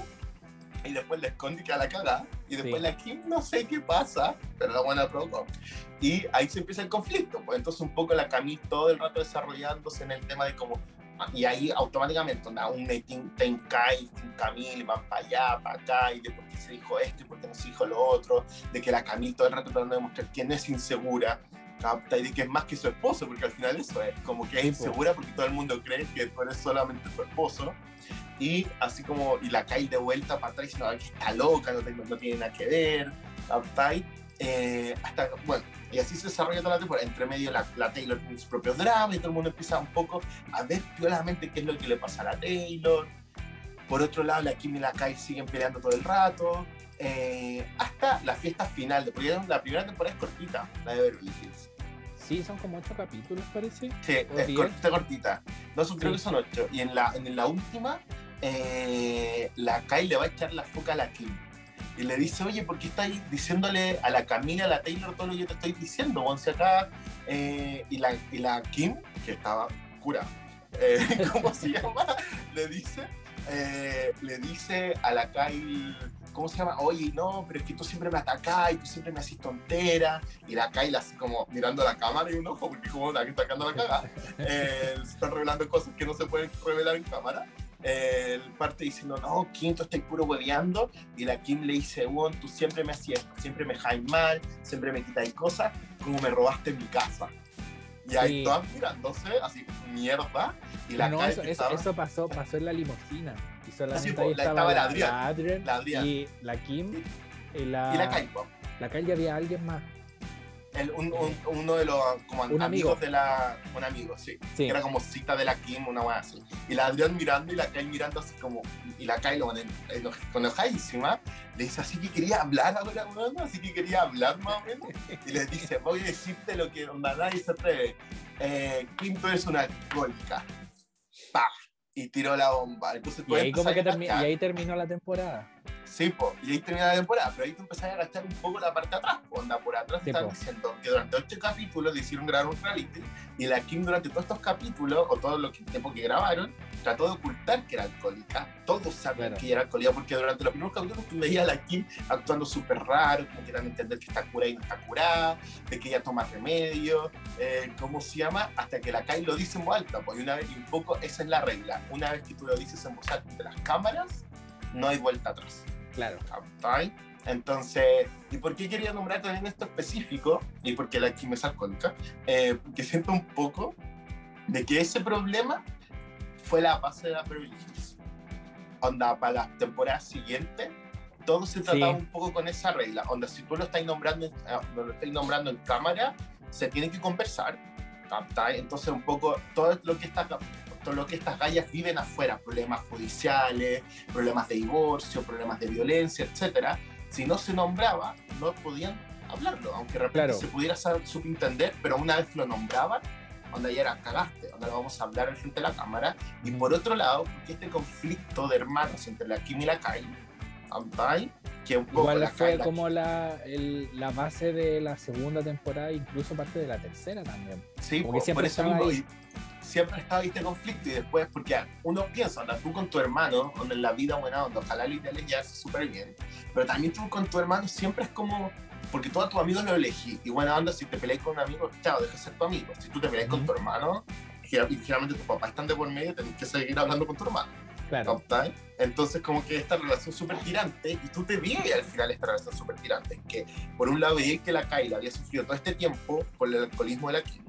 y después le esconde que a la cagada, y después la Kim no sé qué pasa, pero la buena provocó. Y ahí se empieza el conflicto, pues entonces un poco la Camille todo el rato desarrollándose en el tema de cómo y ahí automáticamente onda, un Team Tenkai, Team Camille van para allá, para acá, y de por qué se dijo esto y por qué no se dijo lo otro, de que la Camille todo el rato tratando de demostrar quién es insegura, y de que es más que su esposo, porque al final eso es, como que es insegura porque todo el mundo cree que tú eres solamente su esposo, y así como, y la cae de vuelta para atrás diciendo que está loca, no, no tiene nada que ver, eh, hasta, bueno, y así se desarrolla toda la temporada. Entre medio la, Taylor tiene sus propios dramas y todo el mundo empieza un poco a ver piolamente qué es lo que le pasa a la Taylor. Por otro lado, la Kim y la Kai siguen peleando todo el rato. Eh, hasta la fiesta final, porque la primera temporada es cortita, la de Beverly Hills. Sí, son como ocho capítulos, parece. Sí, es cortita, cortita. No, son, creo que son ocho. Y en la, en la última, eh, la Kai le va a echar la foca a la Kim y le dice, oye, ¿por qué estáis diciéndole a la Camila, a la Taylor, todo lo que yo te estoy diciendo? Once acá, eh, y, la, y la Kim, que estaba cura, eh, ¿cómo se llama? Le dice, eh, le dice a la Kyle, ¿cómo se llama? Oye, no, pero es que tú siempre me atacás y tú siempre me haces tontera. Y la Kyle así como mirando a la cámara y un ojo, porque como la que está sacando la caga, se están revelando cosas que no se pueden revelar en cámara. El parte diciendo, no, Kim, tú estás puro hueveando. Y la Kim le dice, Won, tú siempre me hacías esto, siempre me jaís mal, siempre me quitáis cosas, como me robaste mi casa. Y ahí Sí. todas mirándose, así, mierda. Y la no, eso, estaba- eso pasó, pasó en la limusina. Y solamente po, ahí la- estaba, la Adrián, la Adrián la Adrián. y la Kim Sí. y la, Y la Kai, la Kai ya había alguien más. El- un- un- uno de los como Un amigo. amigos de la. Un amigo, sí. Sí. Que era como cita de la Kim, una weá así. Y la Adrián mirando y la Kai mirando así como. Y la Kai lo eno- eno- enojadísima. Le dice así que quería hablar ahora, weón. Así que quería hablar más o menos. Y le dice: Voy a decirte lo que onda nadie se atreve. Eh, Kim, tú eres una alcohólica. Y tiró la bomba. Entonces Y ahí, como que termi- y ahí terminó la temporada. Sí, po, y ahí termina la temporada, pero ahí tú empezás a agachar un poco la parte de atrás, po, onda, por atrás Sí, están po. diciendo que durante ocho capítulos le hicieron grabar un reality, y la Kim durante todos estos capítulos, o todo lo que, tiempo que grabaron, trató de ocultar que era alcohólica, todos sabían Claro. que era alcohólica, porque durante los primeros capítulos tú veías a la Kim actuando súper raro, como que dan a entender que está curada y no está curada, de que ella toma remedio, eh, ¿cómo se llama? Hasta que la Kai lo dice en voz alta, y una vez, y un poco esa es la regla, una vez que tú lo dices en voz alta ante las cámaras, no hay vuelta atrás. Claro. ¿cachai? Entonces, ¿y por qué quería nombrar también esto específico? Y porque la Kim es alcohólica, eh, porque siento un poco de que ese problema fue la base de la Beverly Hills. Onda, para las temporadas siguientes, todo se trataba Sí. un poco con esa regla. Onda, si tú lo estás nombrando, ah, lo estás nombrando en cámara, se tiene que conversar. Entonces, un poco todo lo que está todo lo que estas gallas viven afuera, problemas judiciales, problemas de divorcio, problemas de violencia, etcétera, si no se nombraba, no podían hablarlo, aunque de repente Claro. se pudiera subentender, pero una vez lo nombraban, donde ya era cagaste, donde lo vamos a hablar al frente de la cámara, y por otro lado, porque este conflicto de hermanos entre la Kim y la Kai, que un poco Igual la fue Kai- la- como la, el- la base de la segunda temporada, incluso parte de la tercera también. Sí, Como po, que siempre por eso estaba mismo, ahí. siempre estaba este conflicto y después, porque uno piensa, anda, tú con tu hermano, donde en la vida buena onda, ojalá es llevarse súper bien, pero también tú con tu hermano siempre es como, porque todos tus amigos lo elegí, y buena onda, si te peleas con un amigo, chao, deja de ser tu amigo, si tú te peleas con Ujú. tu hermano, y generalmente tus papás están de por medio, tenés que seguir hablando con tu hermano. Claro. Entonces como que esta relación súper tirante, y tú te veías al final esta relación súper tirante, que por un lado veías que la Kyla había sufrido todo este tiempo por el alcoholismo de la Kim.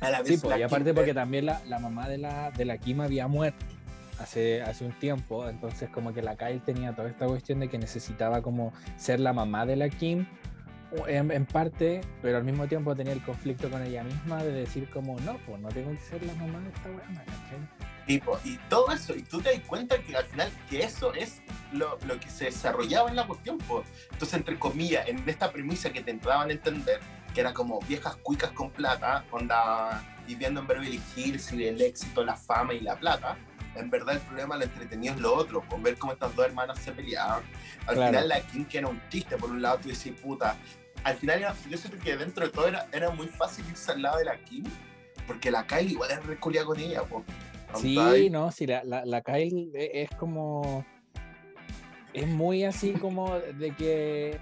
A la vez Sí, pues, la y aparte Kim- porque también la, la mamá de la, de la Kim había muerto hace, hace un tiempo, entonces como que la Kyle tenía toda esta cuestión de que necesitaba como ser la mamá de la Kim en, en parte, pero al mismo tiempo tenía el conflicto con ella misma de decir como, no, pues no tengo que ser la mamá de esta ¿cachai? tipo, y todo eso, y tú te das cuenta que al final que eso es lo, lo que se desarrollaba en la cuestión. po. Entonces, entre comillas, en esta premisa que te daban a entender, que era como viejas cuicas con plata, onda viviendo en Beverly Hills y el éxito, la fama y la plata, en verdad el problema, lo entretenido es lo otro, con ver cómo estas dos hermanas se peleaban. Al Claro. final la Kim que era un chiste, por un lado tú decís, puta, al final era- yo siento que dentro de todo era, era muy fácil irse al lado de la Kim, porque la Kylie igual es reculia con ella, po. Sí, no, sí, la, la, la Kyle es como. Es muy así como de que.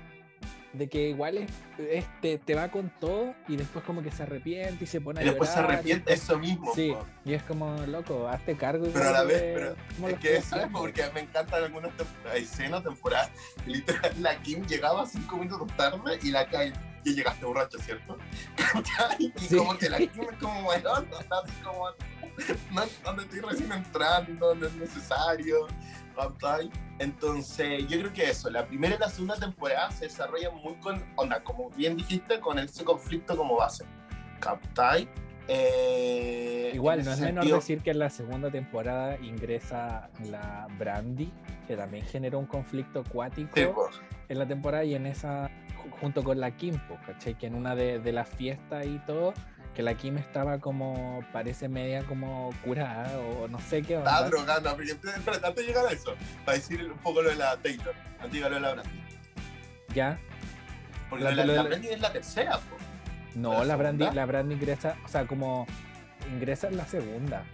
De que igual es, es- te, va con todo y después como que se arrepiente y se pone a Y después se llorar, arrepiente, eso mismo. Sí, po. y es como, loco, hazte cargo. Pero a la vez, pero es que haciendo. Porque me encantan algunas escenas, temporadas. Literal, la Kim llegaba cinco minutos tarde y la Kyle, ya llegaste borracho, ¿cierto? Y Sí. como que la Kim es como, bueno, así como, donde estoy recién entrando, no es necesario. Entonces, yo creo que eso, la primera y la segunda temporada se desarrollan muy con, onda, como bien dijiste, con ese conflicto como base. ¿Captai? Eh, Igual, no es menor sentido- decir que en la segunda temporada ingresa la Brandy, que también generó un conflicto acuático Sí, po. en la temporada y en esa, ju- junto con la Kim, po, ¿cachai? Que en una de, de las fiestas y todo, que la Kim estaba como, parece media como curada o no sé qué Estaba onda. drogando, pero antes de llegar a eso, para decir un poco lo de la Taylor, antes de llegar lo de la Brandy. Ya, Porque La- Brandy es la tercera, po. no, ¿La Brandy, la Brandy ingresa, o sea, como ingresa en la segunda,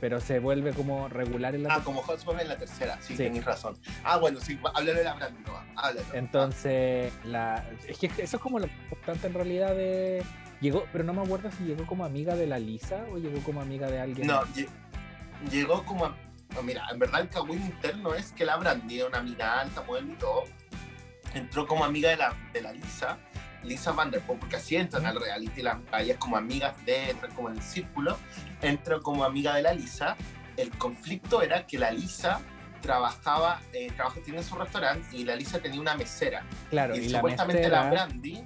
pero se vuelve como regular en la Ah, como Hotspot en la tercera, sí, Sí. tenéis razón. Ah, bueno, sí, háblale de la Brandy, no, háblalo. Entonces, la, es que eso es como lo importante en realidad de... Llegó, pero no me acuerdo si llegó como amiga de la Lisa o llegó como amiga de alguien. No, lle- llegó como a- mira, en verdad el cagüín interno es que la Brandy, una mina alta, modelo y todo, entró como amiga de la, de la Lisa, Lisa Vanderpump, porque así entran al reality, las ellas como amigas de, entran como en el círculo, entró como amiga de la Lisa. El conflicto era que la Lisa trabajaba, eh, trabajaba tenía su restaurante y la Lisa tenía una mesera. Claro, y, y, supuestamente la, la, mesera, Brandy,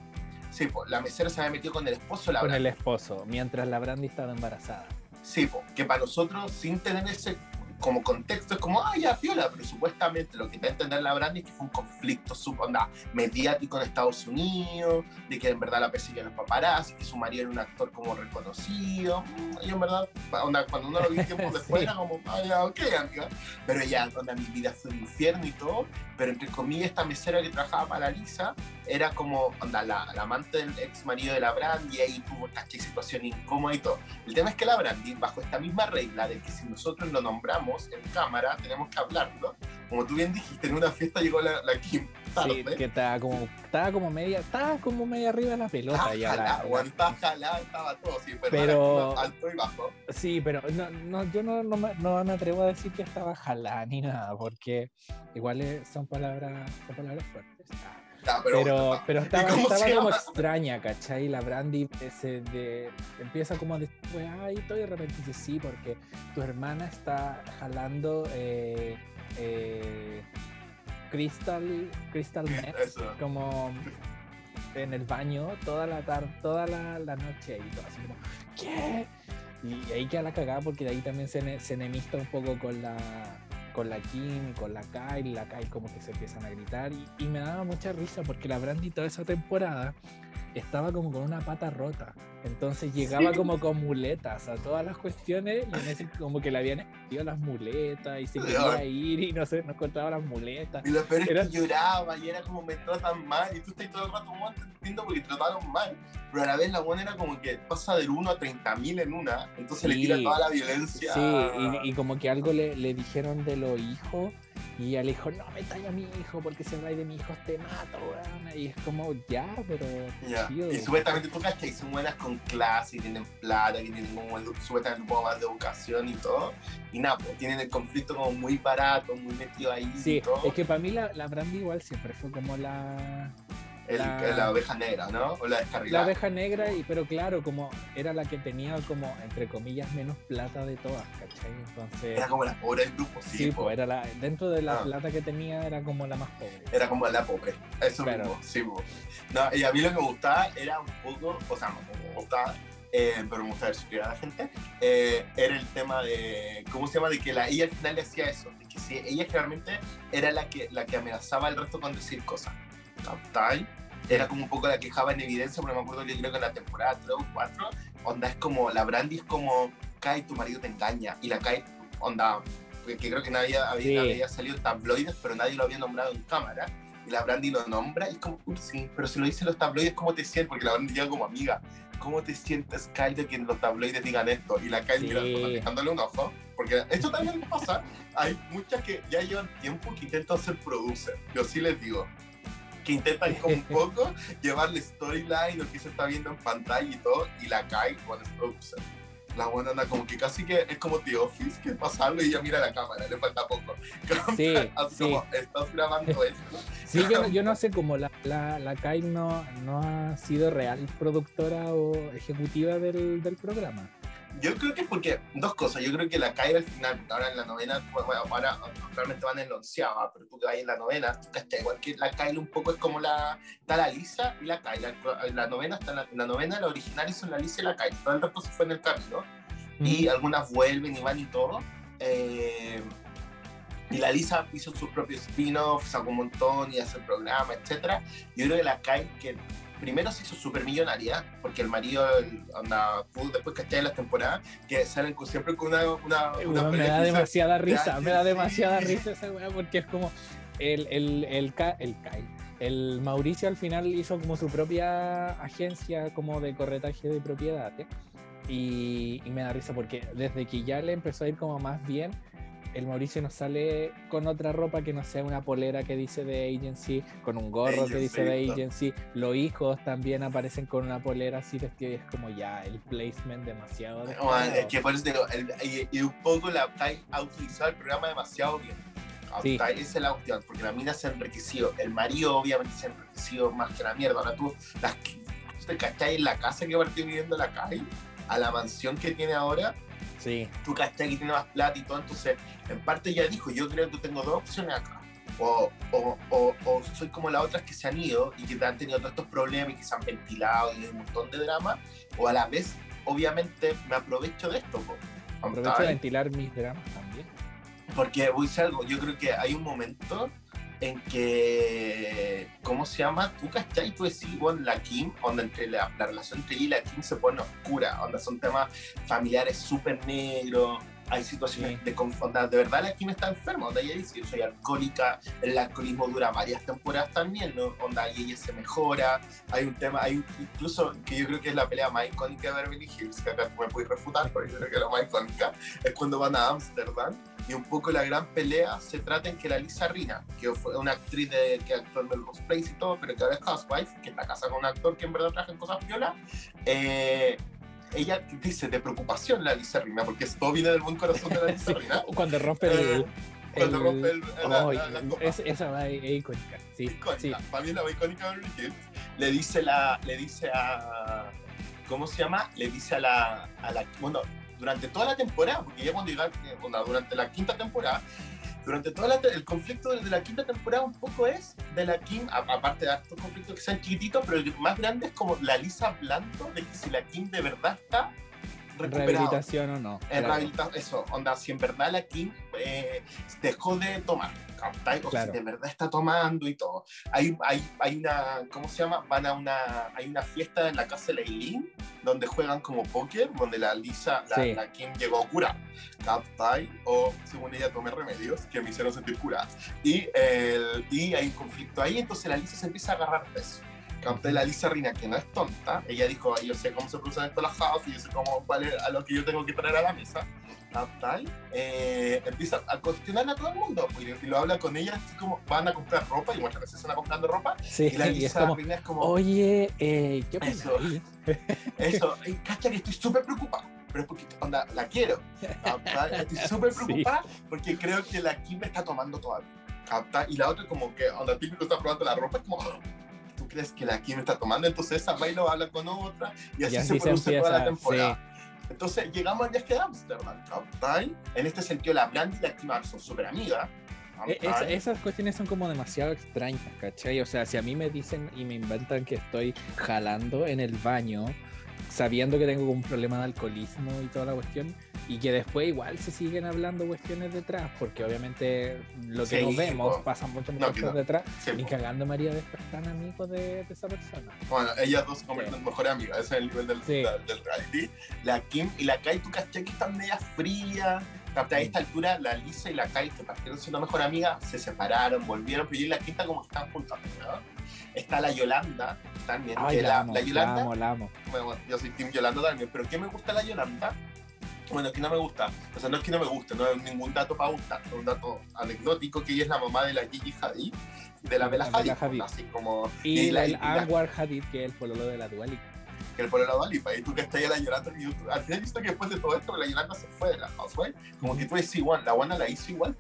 sí, po, la mesera se había metido con el esposo la con Brandy. el esposo, mientras la Brandy estaba embarazada. Sí, po, que para nosotros, sin tener ese como contexto, es como, ah, ya, piola, pero supuestamente lo que da a entender la Brandy es que fue un conflicto onda, mediático en Estados Unidos, de que en verdad la persiguen los paparazzi, que su marido era un actor como reconocido. Y en verdad, onda, cuando uno lo vi tiempo después, Sí. era como, ah, ya, ok, amiga. Pero ya, onda, mi vida fue un infierno y todo, pero entre comillas, esta mesera que trabajaba para Lisa era como, onda, la, la amante del ex marido de la Brandy, y ahí tuvo esta situación incómoda y todo. El tema es que la Brandy, bajo esta misma regla de que si nosotros lo nombramos en cámara, tenemos que hablarlo. Como tú bien dijiste, en una fiesta llegó la, la Kim tarde. Sí, que estaba como, estaba como media, estaba como media arriba de la pelota Estaba ya. la- jalada, la- estaba jalada, estaba todo, sí, pero, Pero- alto y bajo. Sí, pero no, no, yo no, no, no me atrevo a decir que estaba jalada ni nada, porque igual son palabras, son palabras fuertes. Ah, Pero, Pero, pero estaba, estaba como extraña, ¿cachai? La Brandy se de, empieza como a decir, weá, y todo y de repente dice sí, porque tu hermana está jalando eh, eh, Crystal, Crystal Meth, como en el baño toda la tarde, toda la, la noche y todo así como, ¿qué? Y ahí queda la cagada porque de ahí también se, se enemista un poco con la con la Kim, con la Kyle, la Kyle como que se empiezan a gritar y, me daba mucha risa porque la Brandy toda esa temporada estaba como con una pata rota, entonces llegaba Sí. como con muletas a todas las cuestiones y en ese como que le habían escondido las muletas y se quería ir y no sé, no encontraba las muletas. Y lo peor es Era- que lloraba y era como me tratan mal y tú estás todo el rato como te entiendo porque trataron mal. Pero a la vez la buena era como que pasa del 1 a 30 mil en una, entonces le Sí. tira toda la violencia. Sí, y, y como que algo le, le dijeron de los hijos y ella le dijo, no me a mi hijo porque si habláis de mi hijo te mato, weón. Y es como, ya, pero... Ya. Y supuestamente tú crees que son buenas con clase y tienen plata, que tienen como supuestamente un poco más de educación y todo. Y nada, pues tienen el conflicto como muy barato, muy metido ahí Sí, y todo. es que para mí la, la Brandy igual siempre fue como la, El- la- la... oveja negra, ¿no? O la la descarrilada. oveja negra, y, pero claro, como era la que tenía como, entre comillas, menos plata de todas, ¿cachai? Entonces... Era como la pobre del grupo, sí. Sí, pues era la, dentro de la Ah. plata que tenía era como la más pobre. Era como la pobre. Eso Claro. mismo, sí. po. No, y a mí lo que me gustaba era un poco, o sea, no me gustaba, eh, pero me gustaba ver a la gente, eh, era el tema de, ¿cómo se llama? De que la, ella al final le hacía eso, de que si ella generalmente era la que, la que amenazaba al resto con decir cosas. ¿Captai? Era como un poco la que dejaba en evidencia, porque me acuerdo que creo que en la temporada 3 o 4, onda es como, la Brandy es como, Kai, tu marido te engaña, y la Kai, onda, que creo que nadie había, Sí. había salido en tabloides, pero nadie lo había nombrado en cámara y la Brandy lo nombra y es como, "Uy, sí, pero si lo dicen los tabloides, ¿cómo te sientes? Porque la Brandy llega como amiga. ¿Cómo te sientes, Kyle, de que los tabloides digan esto? Y la Kyle Sí. mira, como dejándole un ojo. Porque esto también pasa. Hay muchas que ya llevan tiempo que intentan ser producer. Yo sí les digo. Que intentan como un poco llevarle storyline, lo que se está viendo en pantalla y todo. Y la cuando es producer. La buena anda como que casi que es como The Office, que pasa algo y ella mira la cámara, le falta poco. Sí, Así sí. como, estás grabando esto. Sí, yo, no- yo no sé cómo la, la, la Kyle no, no ha sido real productora o ejecutiva del, del programa. Yo creo que es porque dos cosas. Yo creo que la Kyle al final, ahora en la novena, bueno, ahora realmente van en la onceava, pero tú que vas en la novena, tú igual que la Kyle un poco es como la. Está la Lisa y la Kyle. La, la novena está la, la novena, la original son la Lisa y la Kyle. Todo el resto se fue en el camino. Y algunas vuelven y van y todo. Eh, y la Lisa hizo sus propios spin-offs, sacó un montón y hace el programa, etc. Yo creo que la Kyle, que primero se hizo súper millonaria, porque el marido, anda, después que esté en las temporadas, que salen con- siempre con una. una, Eh, una weón, me da demasiada risa, me da demasiada risa esa weá porque es como el, el, el, el. El Mauricio al final hizo como su propia agencia como de corretaje de propiedades y, y me da risa porque desde que ya le empezó a ir como más bien, el Mauricio no sale con otra ropa que no sea una polera que dice de agency, con un gorro que dice de agency. Los hijos también aparecen con una polera así vestida y es como ya el placement demasiado. es que por eso digo, y, un poco la ha utilizado el programa demasiado bien. Sí. Esa es la cuestión, porque la mina se ha enriquecido. El marido, obviamente, se ha enriquecido más que la mierda. Ahora tú, las, ¿te cachai en la casa que partió viviendo la calle? A la mansión que tiene ahora. Sí. Tú cachai que tiene más plata y todo. Entonces, en parte ya dijo: Yo creo que tengo dos opciones acá. O, o, o, soy como las otras que se han ido y que han tenido todos estos problemas y que se han ventilado y hay un montón de drama. O a la vez, obviamente, me aprovecho de esto. Aprovecho de ventilar mis dramas también. Porque voy a decir algo, yo creo que hay un momento en que, ¿cómo se llama? Tú, ¿cachai? Tú decís, bueno, la Kim, donde entre la, relación entre ella y la Kim se pone oscura, donde son temas familiares súper negros, hay situaciones de confundir. De verdad, la Kim está enferma, donde ella dice, yo soy alcohólica, el alcoholismo dura varias temporadas también, ¿no? Onda, y ella se mejora. Hay un tema, hay incluso que yo creo que es la pelea más icónica de Beverly Hills, que acá tú me puedes refutar, porque yo creo que la más icónica es cuando van a Amsterdam y un poco la gran pelea se trata en que la Lisa Rina, que fue una actriz de, que actuó en Melrose Place y todo, pero que ahora es housewife, que está casada con un actor que en verdad trabaja en cosas violas, eh, ella dice de preocupación la Lisa Rina, porque todo viene del buen corazón de la Lisa Rina. cuando rompe el... Eh, cuando rompe el, la, esa va icónica, sí, icónica. Para mí la va icónica de Le dice, la, le dice a... ¿Cómo se llama? Le dice a la, a la... Bueno, durante toda la temporada, porque ya cuando llega, eh, durante la quinta temporada, durante todo el conflicto de la quinta temporada un poco es de la Kim, aparte de estos conflictos que sean chiquititos, pero el más grande es como la Lisa hablando de que si la Kim de verdad está Rehabilitación o no. En rehabilitación, eso, onda, si en verdad la Kim eh, dejó de tomar o si de verdad está tomando y todo. Hay, hay, hay una, ¿cómo se llama? Van a una, hay una fiesta en la casa de Leilin donde juegan como póker, donde la Lisa, la, Kim llegó a curar, O según ella tomé remedios que me hicieron sentir curada. Y, el, y hay un conflicto ahí, entonces la Lisa se empieza a agarrar de de la Lisa Rina, que no es tonta, ella dijo, yo sé cómo se producen esto las house y yo sé cómo, cuál es a lo que yo tengo que traer a la mesa tal, eh, empieza a cuestionar a todo el mundo pues, y, lo habla con ella así como van a comprar ropa y muchas veces están comprando ropa sí, y la Lisa es como, es como oye eh, ¿qué eso eso cacha que estoy súper preocupado pero es porque onda, la quiero estoy súper preocupada porque creo que la Kim me está tomando todavía y la otra como que onda típico está probando la ropa es como crees que la Kim está tomando entonces esa bailo habla con otra y así, se produce toda la temporada. entonces llegamos al viaje de Amsterdam, En este sentido, la Brandy y la Kim son súper amigas. E, esas cuestiones son como demasiado extrañas, ¿cachai? O sea, si a mí me dicen y me inventan que estoy jalando en el baño, sabiendo que tengo un problema de alcoholismo y toda la cuestión, y que después igual se siguen hablando cuestiones detrás, porque obviamente lo que nos vemos pasa mucho más detrás, y cagando María después tan amigos de, esa persona. Bueno, ellas dos convierten mejores amigas, ese es el nivel del, del, reality. La Kim y la Kai, tú caché que están media fría A esta altura, la Lisa y la Kai, que partieron siendo mejor amigas, se separaron, volvieron, pero yo y la quinta como están juntas, ¿no? Está la Yolanda también, que la, la, Yolanda. La amo, la amo. Bueno, yo soy Team Yolanda también, pero ¿qué me gusta la Yolanda? Bueno, que no me gusta. O sea, no es que no me guste, no es ningún dato para gustar, es un dato anecdótico que ella es la mamá de la Gigi Hadid, de la Bella Hadid, así como... Y, la, el Anwar Hadid, que es el pololo de la Dualipa. Que el de la Dualipa, y tú que estás ahí la Yolanda, y al final visto que después de todo esto, la Yolanda se fue de la Housewife, como que tú decís, igual, la buena la hizo igual,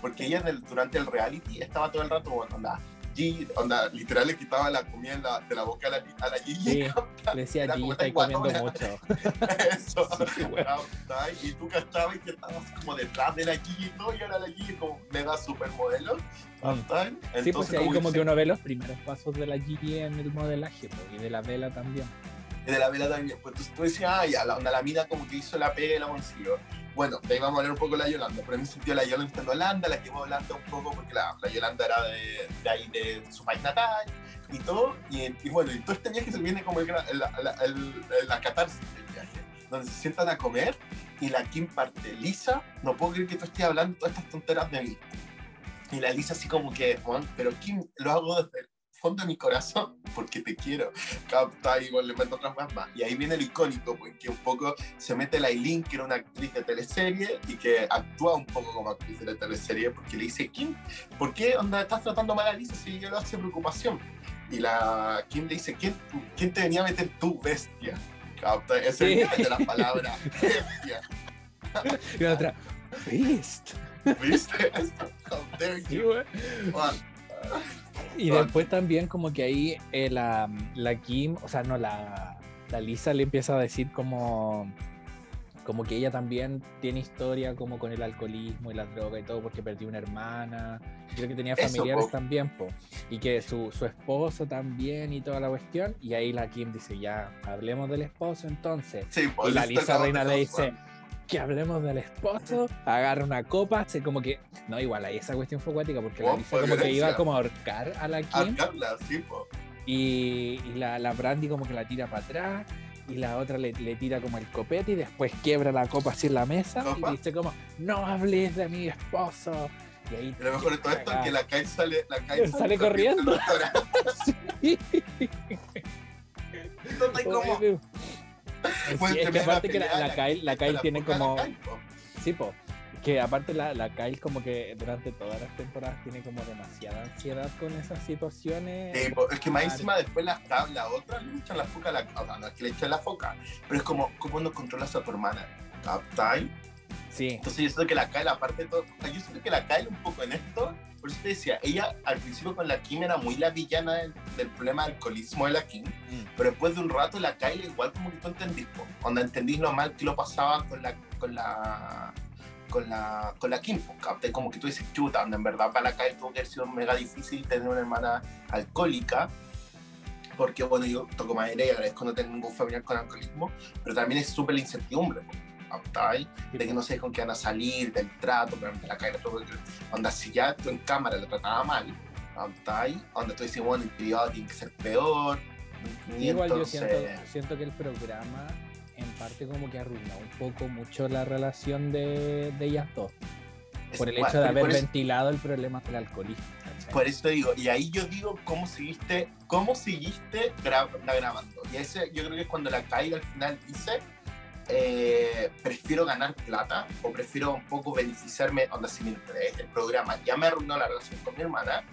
porque ella durante el reality estaba todo el rato, bueno, anda, Gigi, onda, literal le quitaba la comida de la boca a la, a la Gigi. Sí, le decía Gigi, está comiendo mucho. Eso, sí, y tú cachabas que estabas como detrás de la Gigi y todo, y ahora la Gigi como mega supermodelo. Mm. sí, pues ahí como que uno ve los primeros pasos de la Gigi en el modelaje, y de la vela también. De la vela también, pues tú, decías, ah, ya, la, onda, la mina como que hizo la pega y la consiguió bueno, de ahí vamos a hablar un poco de la Yolanda, pero en mi sentido la Yolanda está en Holanda, la llevó a Holanda un poco porque la, la Yolanda era de, de, ahí, de su país natal y todo, y, y, bueno, y todo este viaje se viene como el, la catarsis del viaje, donde se sientan a comer y la Kim parte, Lisa, no puedo creer que tú estés hablando todas estas tonteras de mí. Y la Lisa así como que, Juan, pero Kim, lo hago desde, fondo de mi corazón, porque te quiero. Capta y le meto otras más más. Y ahí viene lo icónico, porque un poco se mete la Eileen, que era una actriz de teleserie y que actúa un poco como actriz de teleserie, porque le dice, Kim, ¿por qué onda, estás tratando mal a Lisa si ella lo hace preocupación? Y la Kim le dice, ¿quién, ¿quién te venía a meter tú, bestia? Capta, ese sí. de la palabra bestia. y la otra, beast. ¿Viste? How dare you. Y después también como que ahí eh, la, la, Kim, o sea, no, la, la, Lisa le empieza a decir como, como que ella también tiene historia como con el alcoholismo y la droga y todo porque perdió una hermana, creo que tenía familiares también, po, y que su, su, esposo también y toda la cuestión, y ahí la Kim dice, ya, hablemos del esposo entonces. y la Lisa Reina le dice que hablemos del esposo, agarra una copa, se como que, no, igual ahí esa cuestión fue acuática porque la Lisa como que iba como a ahorcar a la Kim. sí, po. Y, y, la, la Brandy como que la tira para atrás y la otra le, le, tira como el copete y después quiebra la copa así en la mesa ¿Copa? y dice como, no hables de mi esposo. Y ahí y lo mejor de todo esto es que la Kyle sale, la sale, sale corriendo. sí. ¿Dónde hay como... Sí, es que aparte que la, la Kyle, la Kyle tiene como... Sí, po. Que aparte la, la Kyle como que durante todas las temporadas tiene como demasiada ansiedad con esas situaciones. Sí, es que más encima después la, la otra le echan la foca, la, o sea, no es que le echan la foca, pero es como, ¿cómo no controlas a tu hermana? ¿Captai? Sí. Entonces yo siento que la Kyle, aparte de todo, yo siento que la Kyle un poco en esto, por eso te decía, ella al principio con la Kim era muy la villana del, del problema del alcoholismo de la Kim, mm. pero después de un rato la Kyle igual como que tú entendís, cuando entendís lo mal que lo pasaba con la, con la, con la, con la Kim, ¿capté? como que tú dices, chuta, en verdad para la Kyle tuvo que haber sido mega difícil tener una hermana alcohólica, porque bueno, yo toco madera y agradezco no tener ningún familiar con alcoholismo, pero también es súper la incertidumbre, ¿sí? de que no sé con qué van a salir, del trato, pero la calle, onda, si ya tú en cámara lo trataba mal, ¿sí? onda tú dices, bueno, el privado tiene que ser peor. Igual entonces... yo siento, siento que el programa en parte como que arruinó un poco mucho la relación de, de ellas dos. Por el hecho de haber ventilado el problema del alcoholismo. Por eso te digo, y ahí yo digo cómo seguiste, cómo seguiste gra grabando. Y ese yo creo que es cuando la caiga al final dice, eh, prefiero ganar plata o prefiero un poco beneficiarme, onda si el programa ya me arruinó la relación con mi hermana,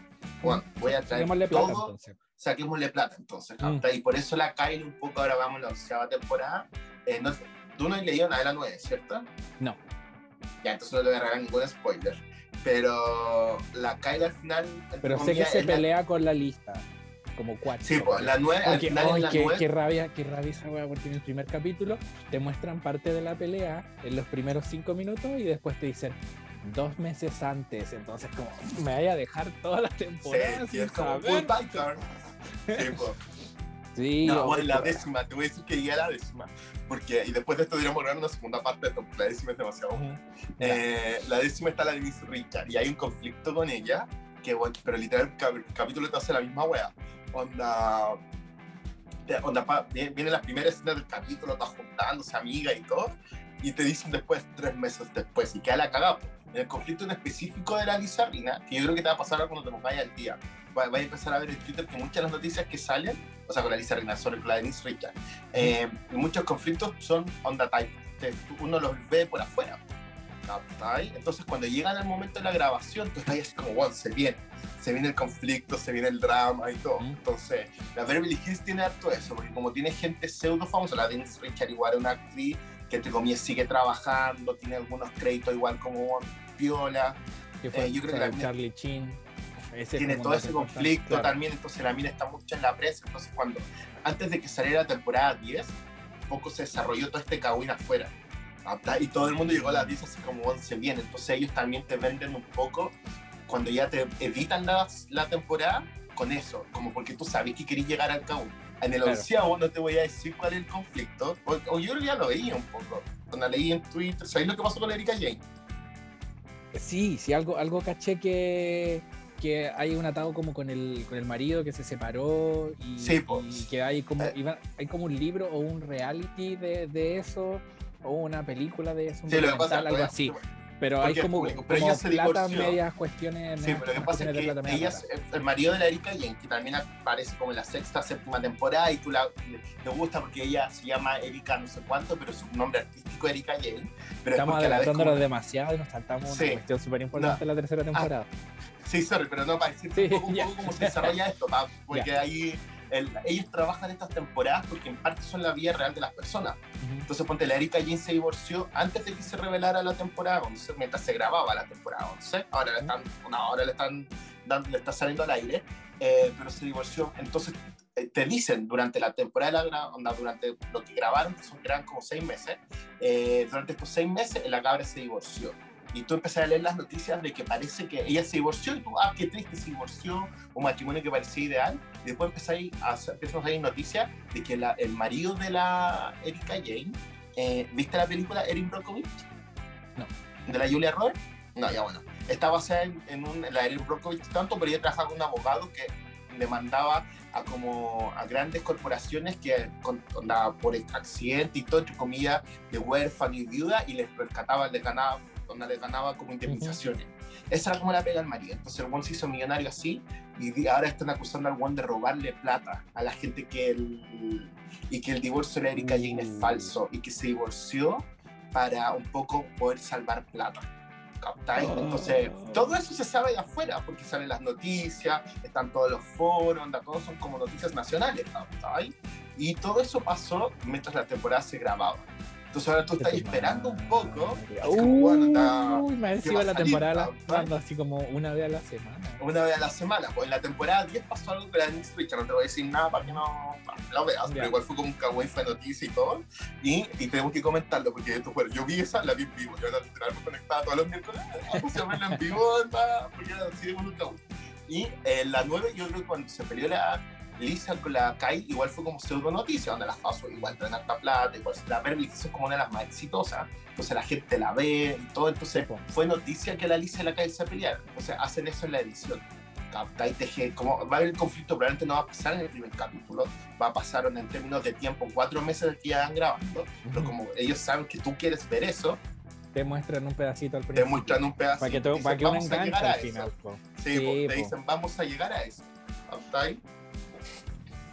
bueno, voy a traer todo, plata, saquémosle plata entonces, mm. y por eso la Kyle un poco, ahora vamos a la onceava temporada, eh, no, tú no has leído nada de la 9, ¿cierto? No. Ya, entonces no te voy a regalar ningún spoiler, pero la Kyle al final... Pero sé que se pelea con la lista como cuatro. Sí, pues la nueve. Al final oh, la qué, qué, rabia, qué rabia esa wea, porque en el primer capítulo te muestran parte de la pelea en los primeros cinco minutos y después te dicen dos meses antes. Entonces, como me vaya a dejar toda la temporada sí, sin saber. Sí, pues. Sí, no, bueno, la décima, te voy a decir que llegué a la décima. Porque, y después de esto deberíamos grabar una segunda parte la décima es demasiado. Uh -huh. eh, la décima está la de Miss Richard y hay un conflicto con ella, que bueno, pero literal el capítulo te hace la misma wea onda, onda pa, viene la primera escena del capítulo, está juntándose amiga y todo, y te dicen después, tres meses después, y queda la cagada. En el conflicto en específico de la Lizarrina, que yo creo que te va a pasar cuando te pongas al día, vas a empezar a ver en Twitter que muchas de las noticias que salen, o sea, con la Lizarrina, sobre la de Miss Richard, eh, muchos conflictos son onda type, uno los ve por afuera. Entonces, cuando llegan al momento de la grabación, tú estás así como, wow, se viene, se viene el conflicto, se viene el drama y todo. Entonces, la Beverly Hills tiene harto eso, porque como tiene gente pseudo famosa, la Denise Richard igual es una actriz que entre comillas sigue trabajando, tiene algunos créditos igual como Piola. Eh, yo creo que la Charlie Chin. tiene todo ese conflicto claro. también, entonces la mina está mucho en la prensa, entonces cuando, antes de que saliera la temporada 10, poco se desarrolló todo este cagüín afuera y todo el mundo llegó a la 10 así como 11 bien. Entonces ellos también te venden un poco cuando ya te evitan la, la temporada con eso, como porque tú sabes que querés llegar al cabo. En el claro. onceavo no te voy a decir cuál es el conflicto, o, o yo ya lo veía un poco. Cuando leí en Twitter, ¿sabéis lo que pasó con Erika Jane? Sí, sí, algo, algo caché que, que hay un atado como con el, con el marido que se separó y, sí, pues. y que hay como, eh. iba, hay como un libro o un reality de, de eso o una película de eso, sí, algo así. pero hay como, público, pero como plata, medias cuestiones. Sí, medias pero lo que pasa es de que ella es el marido de la Erika Jane, que también aparece como en la sexta, séptima temporada, y tú la, te gusta porque ella se llama Erika no sé cuánto, pero su nombre artístico es Erika Jane. Pero Estamos adelantándonos como- demasiado y nos saltamos Sí. una cuestión súper importante No. en la tercera temporada. Sí, sorry, pero no, para decirte Sí, un, poco, un poco cómo se desarrolla esto, pa, porque ahí el- ellos trabajan estas temporadas porque en parte son la vida real de las personas. Ujú. Entonces, ponte, la Erika Jane se divorció antes de que se revelara la temporada 11, mientras se grababa la temporada 11. Ahora le están, una hora le están dando, le está saliendo al aire, eh, pero se divorció. Entonces, eh, te dicen durante la temporada, onda, durante lo que grabaron, que son eran como seis meses, eh, durante estos seis meses, la cabra se divorció. Y tú empezás a leer las noticias de que parece que ella se divorció y tú, ah, qué triste, se divorció, un matrimonio que parecía ideal. Y después empezáis a, a salir noticias de que la- el marido de la Erika Jane, eh, ¿viste la película Erin Brockovich? No. ¿De la Julia Roberts? No, ya bueno. Está basada en, en un, en la Erin Brockovich tanto, pero ella trabajaba con un abogado que demandaba a como a grandes corporaciones que con, onda, por accidente y todo, entre comillas, de huérfano y viuda y les rescataba, les ganaba, onda, les ganaba como indemnizaciones. Esa era como la pega al marido. Entonces el one se hizo millonario así y ahora están acusando al one de robarle plata a la gente que el, y que el divorcio de Erika Jane es Mm. falso y que se divorció para un poco poder salvar plata. ¿Captáis? Oh. Entonces, todo eso se sabe de afuera, porque salen las noticias, están todos los foros, onda, todos son como noticias nacionales, ¿captáis? Y todo eso pasó mientras la temporada se grababa. Entonces ahora tú estás esperando un poco, es como, bueno, está Uy, me ¿qué encima la temporada la así como una vez a la semana. una vez a la semana. Pues en la temporada 10 pasó algo que la Netflix Richard, no te voy a decir nada para que no lo veas, pero igual fue como un kawaii, fue noticia y todo. Y, y tenemos que comentarlo, porque esto, bueno, yo vi esa, la vi en vivo, yo era literal me conectaba todos los miércoles, puse a verla en vivo, porque así de un kawaii. Y en la 9, yo creo que cuando se peleó la Lisa con la Kai, igual fue como pseudo noticia, donde las paso igual traen harta plata, igual la Hills es como una de las más exitosas, entonces la gente la ve y todo, entonces fue noticia que la Lisa y la Kai se pelearon, entonces hacen eso en la edición. Como va a haber el conflicto, probablemente no va a pasar en el primer capítulo, va a pasar en términos de tiempo, cuatro meses de que ya van grabando, pero como ellos saben que tú quieres ver eso, Te muestran un pedacito al te principio. muestran un pedazo. Para que, tú- dicen, para que "Vamos a llegar al a eso". final. Sí, Sí, te dicen, vamos a llegar a eso. ¿Captáis?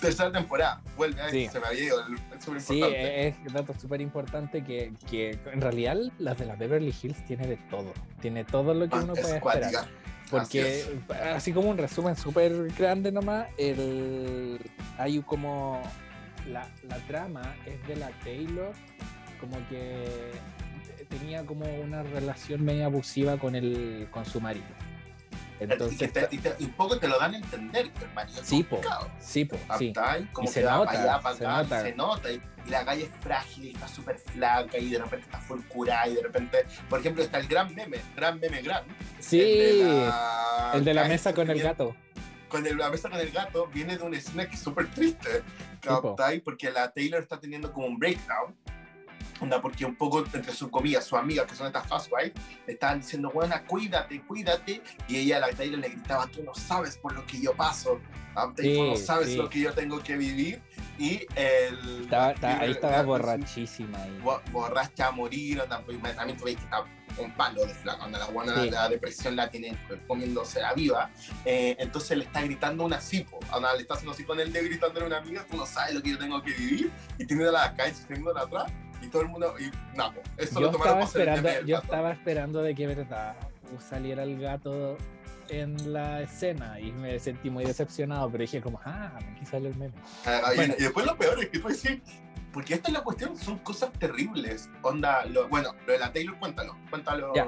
Tercera temporada, vuelve a Sí. se me había ido, es súper Sí, es un dato súper importante que, que en realidad las de la Beverly Hills tiene de todo. Tiene todo lo que Ah, uno es puede esperar. cuática. Porque, así, como un resumen súper grande nomás, el, hay como la, la trama es de la Taylor, como que tenía como una relación media abusiva con el con su marido. Y, Entonces, que te- y te- y un poco te lo dan a entender que el marido Sí, po. sí, po, sí. Como Y se nota, allá, para se acá, y nota. se nota. Y, y la calle es frágil y está súper flaca y de repente está full curada y de repente, por ejemplo, está el gran meme, gran meme gran. Sí, el de la, calle mesa con el gato. Con el- la mesa con el gato viene de una escena que es súper triste. ¿captáis? Porque la Taylor está teniendo como un breakdown. Onda, porque un poco entre sus comillas, sus amigas, que son estas housewives, le estaban diciendo, buena, cuídate, cuídate. Y ella a la Taylor le gritaba, tú no sabes por lo que yo paso. ¿captáis? tú no Sí, sabes sí. lo que yo tengo que vivir. Y el... Estaba- ahí estaba y- borrachísima. ahí. bo- borracha a morir, onda, pues, también tú ves que está un palo de flaca, onda, la buena Sí. la, depresión la tiene pues, comiéndose la viva, eh, entonces le está gritando una cipo, onda, le está haciendo así con el dedo gritándole a una amiga, tú no sabes lo que yo tengo que vivir, y tiene la calle teniéndola atrás, y todo el mundo, y nada, eso Yo lo tomaron estaba esperando, yo estaba esperando de que verdad saliera el gato en la escena y me sentí muy decepcionado, pero dije como, ah, aquí sale el meme. Ah, y- Bueno. y, después lo peor es que tú decís, porque esta es la cuestión, son cosas terribles, onda, lo, bueno, lo de la Taylor, cuéntalo, cuéntalo. Ya.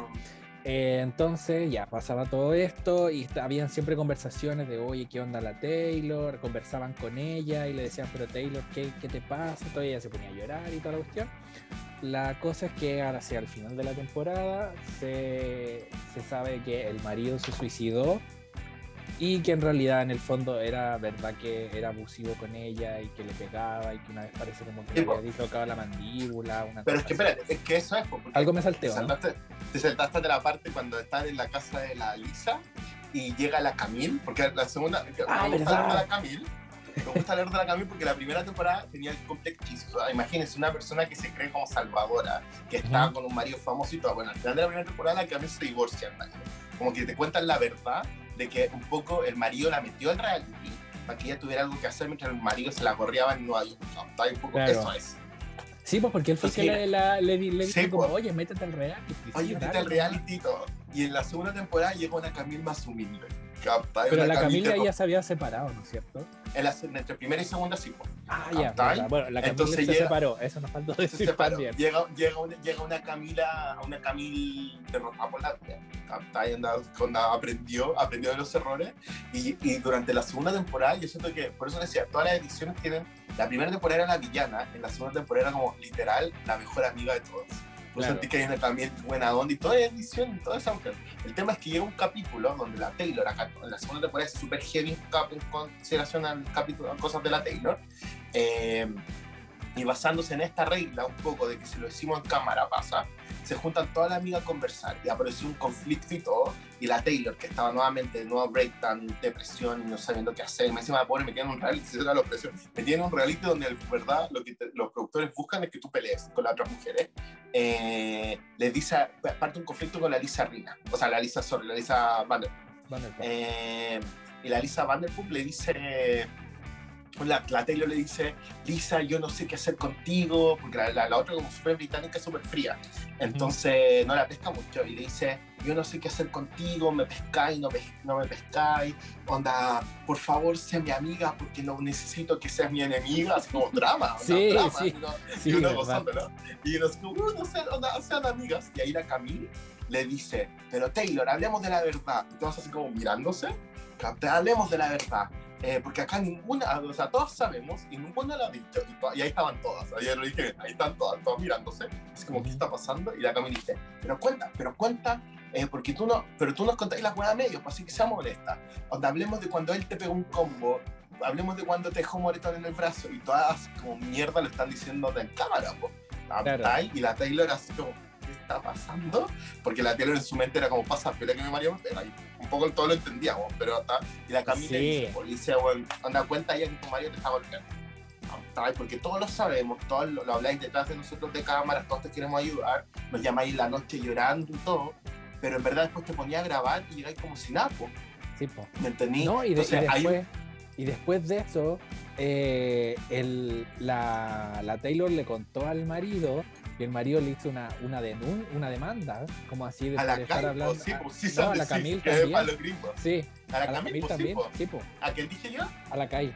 Eh, entonces ya pasaba todo esto y habían siempre conversaciones de, oye, ¿qué onda la Taylor? Conversaban con ella y le decían, pero Taylor, ¿qué, qué te pasa? Entonces ella se ponía a llorar y toda la cuestión. La cosa es que ahora sí, al final de la temporada se, se sabe que el marido se suicidó y que en realidad en el fondo era verdad que era abusivo con ella y que le pegaba y que una vez parece como que Sí, le había dislocado la mandíbula. Una Pero es que espérate, es que eso es, porque Algo me Te salteó, ¿no? saltaste, te saltaste de la parte cuando están en la casa de la Lisa y llega la Camille, porque la segunda, Ah, me gusta la de la Camille, Me gusta leer de la Camille porque la primera temporada tenía el sea, imagínense una persona que se cree como salvadora, que está Ujú. con un marido famoso y todo. Bueno, al final de la primera temporada la Camille se divorcia marido. Como que te cuentan la verdad de que un poco el marido la metió al reality para que ella tuviera algo que hacer mientras el marido se la correaba en Nueva York. un poco, Claro. Eso es. Sí, pues porque él fue que le, la- le, le sí, dijo como, pues. oye, métete al reality. Sí, Oye, vete al reality y todo. Y en la segunda temporada llegó una Camille más humilde. Pero la Camila ya se había separado, ¿no es cierto? en la- entre primera y segunda sí, pues. Ah, ya, verdad. Bueno, la Camila Entonces se llega- separó, eso nos faltó se decir separó. también. Llega, llega, una, llega una Camila, una Camille derrotada por la aprendió, aprendió de los errores. Y, y durante la segunda temporada, yo siento que, por eso decía, todas las ediciones tienen. La primera temporada era la villana, en la segunda temporada era como literal la mejor amiga de todos. Pues Claro. sentí que hay una también buena onda y toda la edición, toda esa mujer. El tema es que llega un capítulo donde la Taylor, acá en la segunda temporada es súper heavy en consideración al capítulo, a cosas de la Taylor. Eh, y basándose en esta regla un poco de que si lo decimos en cámara pasa, se juntan todas las amigas a conversar y apareció un conflicto y todo, y la Taylor, que estaba nuevamente de nuevo breakdown, depresión y no sabiendo qué hacer, y me encima me pone, me tiene un reality, se la presión, me tiene un reality donde en verdad lo que te- los productores buscan es que tú pelees con las otras mujeres, eh, les dice, parte un conflicto con la Lisa Rina, o sea, la Lisa, sorry, la Lisa Vander, Vanderpump. eh, y la Lisa Vanderpump le dice, la, la Taylor le dice, Lisa, yo no sé qué hacer contigo, porque la, la, la otra como súper británica, súper fría, entonces no la pesca mucho, y le dice, yo no sé qué hacer contigo, me pescáis, no, pes- no me pescáis, onda, por favor, sé mi amiga, porque no necesito que seas mi enemiga, así como drama, onda, Sí, drama, sí. y uno- Sí, y uno verdad. gozándolo. Y uno como, "Uh, no sean, onda, sean amigas. Y ahí la Camille le dice, pero Taylor, hablemos de la verdad. Y todos así como mirándose, "Cap- hablemos de la verdad. Eh, porque acá ninguna, o sea, todos sabemos y ninguna lo ha dicho. Y, y ahí estaban todas, ayer lo dije, ahí están todas, todas mirándose. Es como, ¿qué está pasando? Y la Camille dice, pero cuenta, pero cuenta, eh, porque tú no, pero tú nos contáis las buenas medios, pues así que sea molesta. Onda, hablemos de cuando él te pegó un combo, hablemos de cuando te dejó moretón en el brazo y todas como mierda lo están diciendo en cámara, pues. Claro. Y la Taylor así como, ¿qué está pasando? Porque la Taylor en su mente era como, pasa, pelea que me. Y un poco todo lo entendíamos, pero hasta, y la Camila Sí. dice, policía, bueno, anda cuenta ya que tu marido te está golpeando. ¿Cachai? Porque todos lo sabemos, todos lo, lo habláis detrás de nosotros de cámaras, todos te queremos ayudar, nos llamáis la noche llorando y todo, pero en verdad después te ponía a grabar y llegáis como sin apo, Sí, po. ¿me entendí? No, y, de- y hay después, y después de eso, eh, el, la, la Taylor le contó al marido y el marido le hizo una, una, denun- una demanda, como así de a la por estar hablando. sí, a- pues, sí, no, a la de- sí, que es también. los gringos. Sí, A la a la pues, sí, también. pues. Sí, po, ¿A quién dije yo? a la Kai.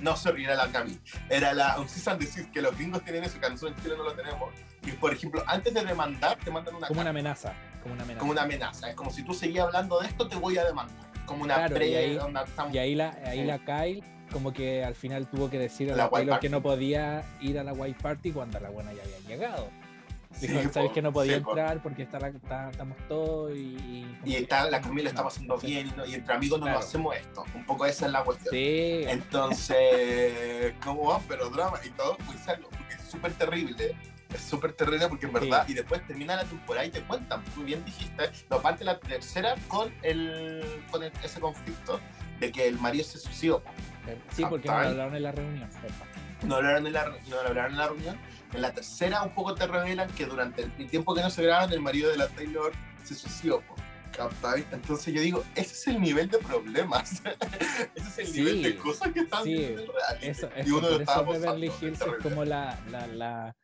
No, sorry, era la Cami. Era la un and desist, que los gringos tienen eso, que nosotros en Chile no lo tenemos. Y por ejemplo, antes de demandar, te mandan una Como una amenaza. Como una amenaza. como una amenaza. Es como si tú seguías hablando de esto, te voy a demandar. Como una Claro, pre y ahí- Y ahí la, ahí Sí. la Kyle como que al final tuvo que decir a La Taylor que no podía ir a la White Party cuando la buena ya había llegado. Sí, Dijo, sabes po, que no podía sí, po. entrar porque está la- está- estamos todos y... Y está, la Camila está No, pasando sí. bien y, y entre amigos no Claro. nos hacemos esto. Un poco esa es la cuestión. Sí, Entonces, ¿cómo van? Pero drama y todo, pues algo, porque es súper terrible. Es súper terrible porque en verdad, y después termina la temporada y te cuentan, tú bien dijiste, no parte la tercera con, el, con el- ese conflicto de que el marido se suicidó. Po. sí, porque no lo hablaron en la reunión. No lo hablaron en la, no lo hablaron en la reunión. En la tercera, un poco te revelan que durante el tiempo que no se graban, el marido de la Taylor se suicidó. po. ¿Captai? Entonces yo digo, ese es el nivel de problemas. ese es el Sí, nivel de cosas que están sí. Eso, y uno lo por estaba eso Beverly Hills es como la, la, la,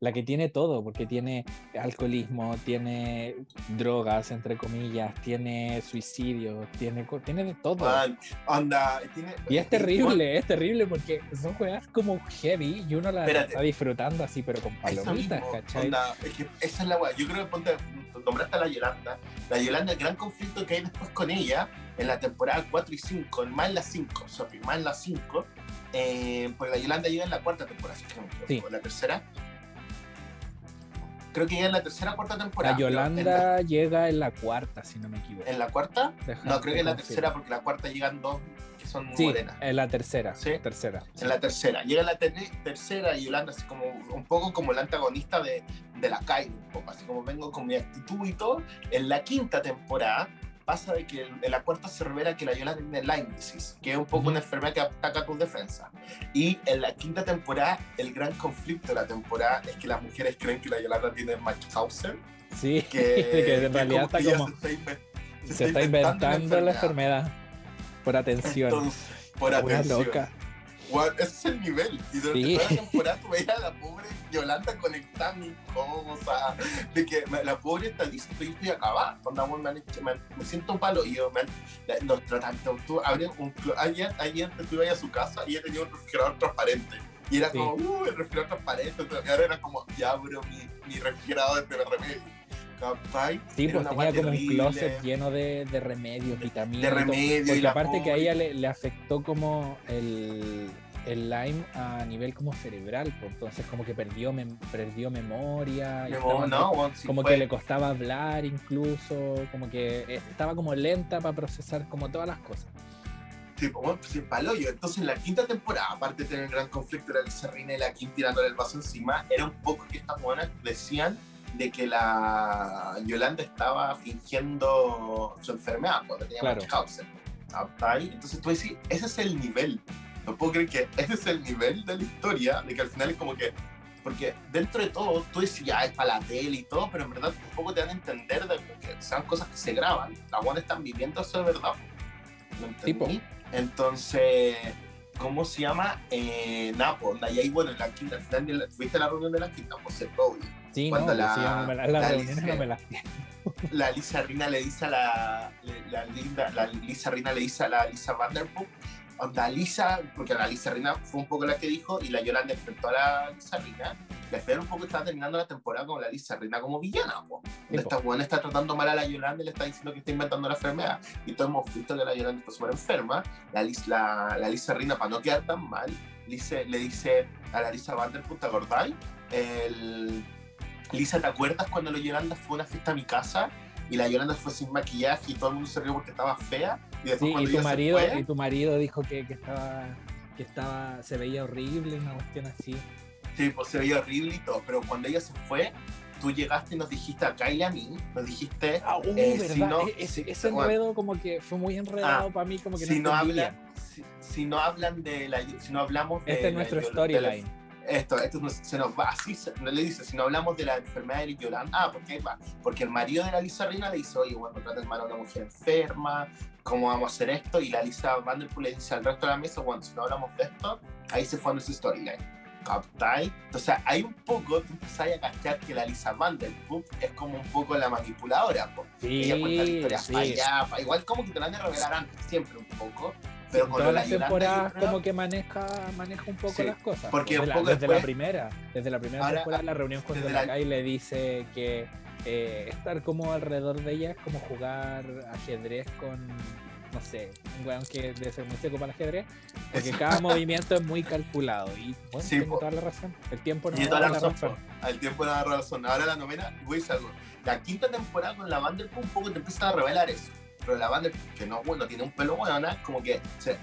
la que tiene todo, porque tiene alcoholismo, tiene drogas, entre comillas, tiene suicidio, tiene, tiene de todo. Man, onda, tiene, Y es terrible, es terrible porque son juegas como heavy y uno la Espérate. está disfrutando así, pero con palomitas, mismo, ¿cachai? onda, es que esa es la weá. Yo creo que ponte, nombraste a la Yolanda. La Yolanda, el gran conflicto que hay después con ella en la temporada 4 y 5, más en la 5, sorry, más en la 5, eh, pues la Yolanda llega en la cuarta temporada, si es que no me equivoco, Sí. o la tercera. Creo que llega en la tercera o cuarta temporada. La Yolanda llega en la cuarta, si no me equivoco. ¿En la, cuarta? No, creo que en la tercera, porque la cuarta llegan dos que son Sí, morenas. en la tercera. Sí. Tercera. En la tercera. Llega en la ter- tercera y Yolanda así como un poco como el antagonista de, de la Kylie, un poco así como vengo con mi actitud y todo. En la quinta temporada pasa de que en la cuarta se revela que la Yolanda tiene Lyme disease, que es un poco una enfermedad que ataca tus defensas. Y en la quinta temporada, el gran conflicto de la temporada es que las mujeres creen que la Yolanda tiene Machhausen, Sí, que, que en que realidad está como se está, inven- se está inventando la enfermedad por atención. Entonces, por Una atención. loca. Ese es el nivel. Y durante Sí. toda la temporada tú veías a la pobre Yolanda conectando cosas. De que la pobre está dice, estoy, estoy acabada. Me, me, siento un palo. Y yo, nos tratan, tú un, ayer, ayer tú ibas a su casa y ella tenía un refrigerador transparente. Y era Sí. como, uh, el refrigerador transparente. Y ahora era como, ya, bro, mi, mi refrigerador de remedio. Sí, pues tenía como un closet lleno de, de remedios, vitaminas. de y todo. remedio. y aparte que a ella le, le afectó como el, el Lyme a nivel como cerebral, pues, entonces como que perdió, mem- perdió memoria, y Me- estaba no, sí como que le costaba hablar incluso, como que estaba como lenta para procesar como todas las cosas. Tipo, bueno, pues el paloyo. Entonces, en la quinta temporada, aparte de tener el gran conflicto de la Lisa Reina y la Kim tirándole el vaso encima, era un poco que estas buenas decían de que la Yolanda estaba fingiendo su enfermedad, porque tenía Claro. Munchausen. ¿Cachai? Entonces tú decís, ese es el nivel. No puedo creer que ese es el nivel de la historia, de que al final es como que. Porque dentro de todo, tú decís, ya es para la tele y todo, pero en verdad un poco te dan a entender de que sean cosas que se graban. Las buenas están viviendo eso de verdad. ¿Lo entendí? Tipo. Entonces, ¿cómo se llama? Eh, Napo, onda, y ahí, bueno, en la quinta, al final, de la- ¿tuviste la reunión de la quinta? Pues el. Sí, Cuando no, la- sí, no me la- la Alicia- no me las La Lisa Rina le dice a la, la, Linda, la Lisa Rina le dice a la Lisa Vanderpump, onda Lisa, porque la Lisa Rina fue un poco la que dijo, y la Yolanda enfrentó a la Lisa Rina, final un poco estaba terminando la temporada con la Lisa Rina como villana, po. Sí, Esta buena está tratando mal a la Yolanda y le está diciendo que está inventando la enfermedad. Y todos hemos visto que la Yolanda está súper enferma. La, la, la Lisa Rina, para no quedar tan mal, le dice, le dice a la Lisa Vanderpump, ¿te acordáis? El... Lisa, ¿te acuerdas cuando la Yolanda fue a una fiesta a mi casa? Y la Yolanda fue sin maquillaje y todo el mundo se rió porque estaba fea. Y después Sí, cuando y tu marido, fue- y tu marido dijo que, que estaba que estaba se veía horrible, una cuestión así. Sí, pues se veía horrible y todo, pero cuando ella se fue, tú llegaste y nos dijiste a Kyle y a mí, nos dijiste, Ah, uh, Eh, si no- E- ese, si- ese enredo como que fue muy enredado Ah, para mí, como que si no no, entendía. habla, si, si no hablan de la, si no hablamos de Este es nuestro storyline. Esto, esto no- se nos va así, se- no le dice, si no hablamos de la enfermedad de Yolanda, ah, ¿por qué va? Porque el marido de la Lisa Reina le dice, oye, bueno, trata mal a una mujer enferma, ¿cómo vamos a hacer esto? Y la Lisa Vanderpool le dice al resto de la mesa, bueno, si no hablamos de esto, ahí se fue nuestra storyline. ¿Captai? Entonces, hay un poco, tú empezás a cachar que la Lisa Vanderpool es como un poco la manipuladora, po. Sí, ella cuenta la historia sí. allá, igual como que te la han de revelar antes, siempre un poco, pero con Todas la las temporadas como que maneja, maneja un poco Sí, las cosas. porque desde, un la, primera, desde la primera Ahora, temporada, la reunión con Donna la- le dice que eh, estar como alrededor de ella es como jugar ajedrez con, no sé, un weón que debe ser muy seco para el ajedrez, porque cada movimiento es muy calculado. Y bueno, Sí, po. toda la razón. El tiempo no Tiene da la razón, al tiempo de la razón. Ahora la novena, voy a decir algo. La quinta temporada con la Vanderpool un poco te empieza a revelar eso. Pero la Vanderpool, que no bueno, tiene un pelo bueno, como que se,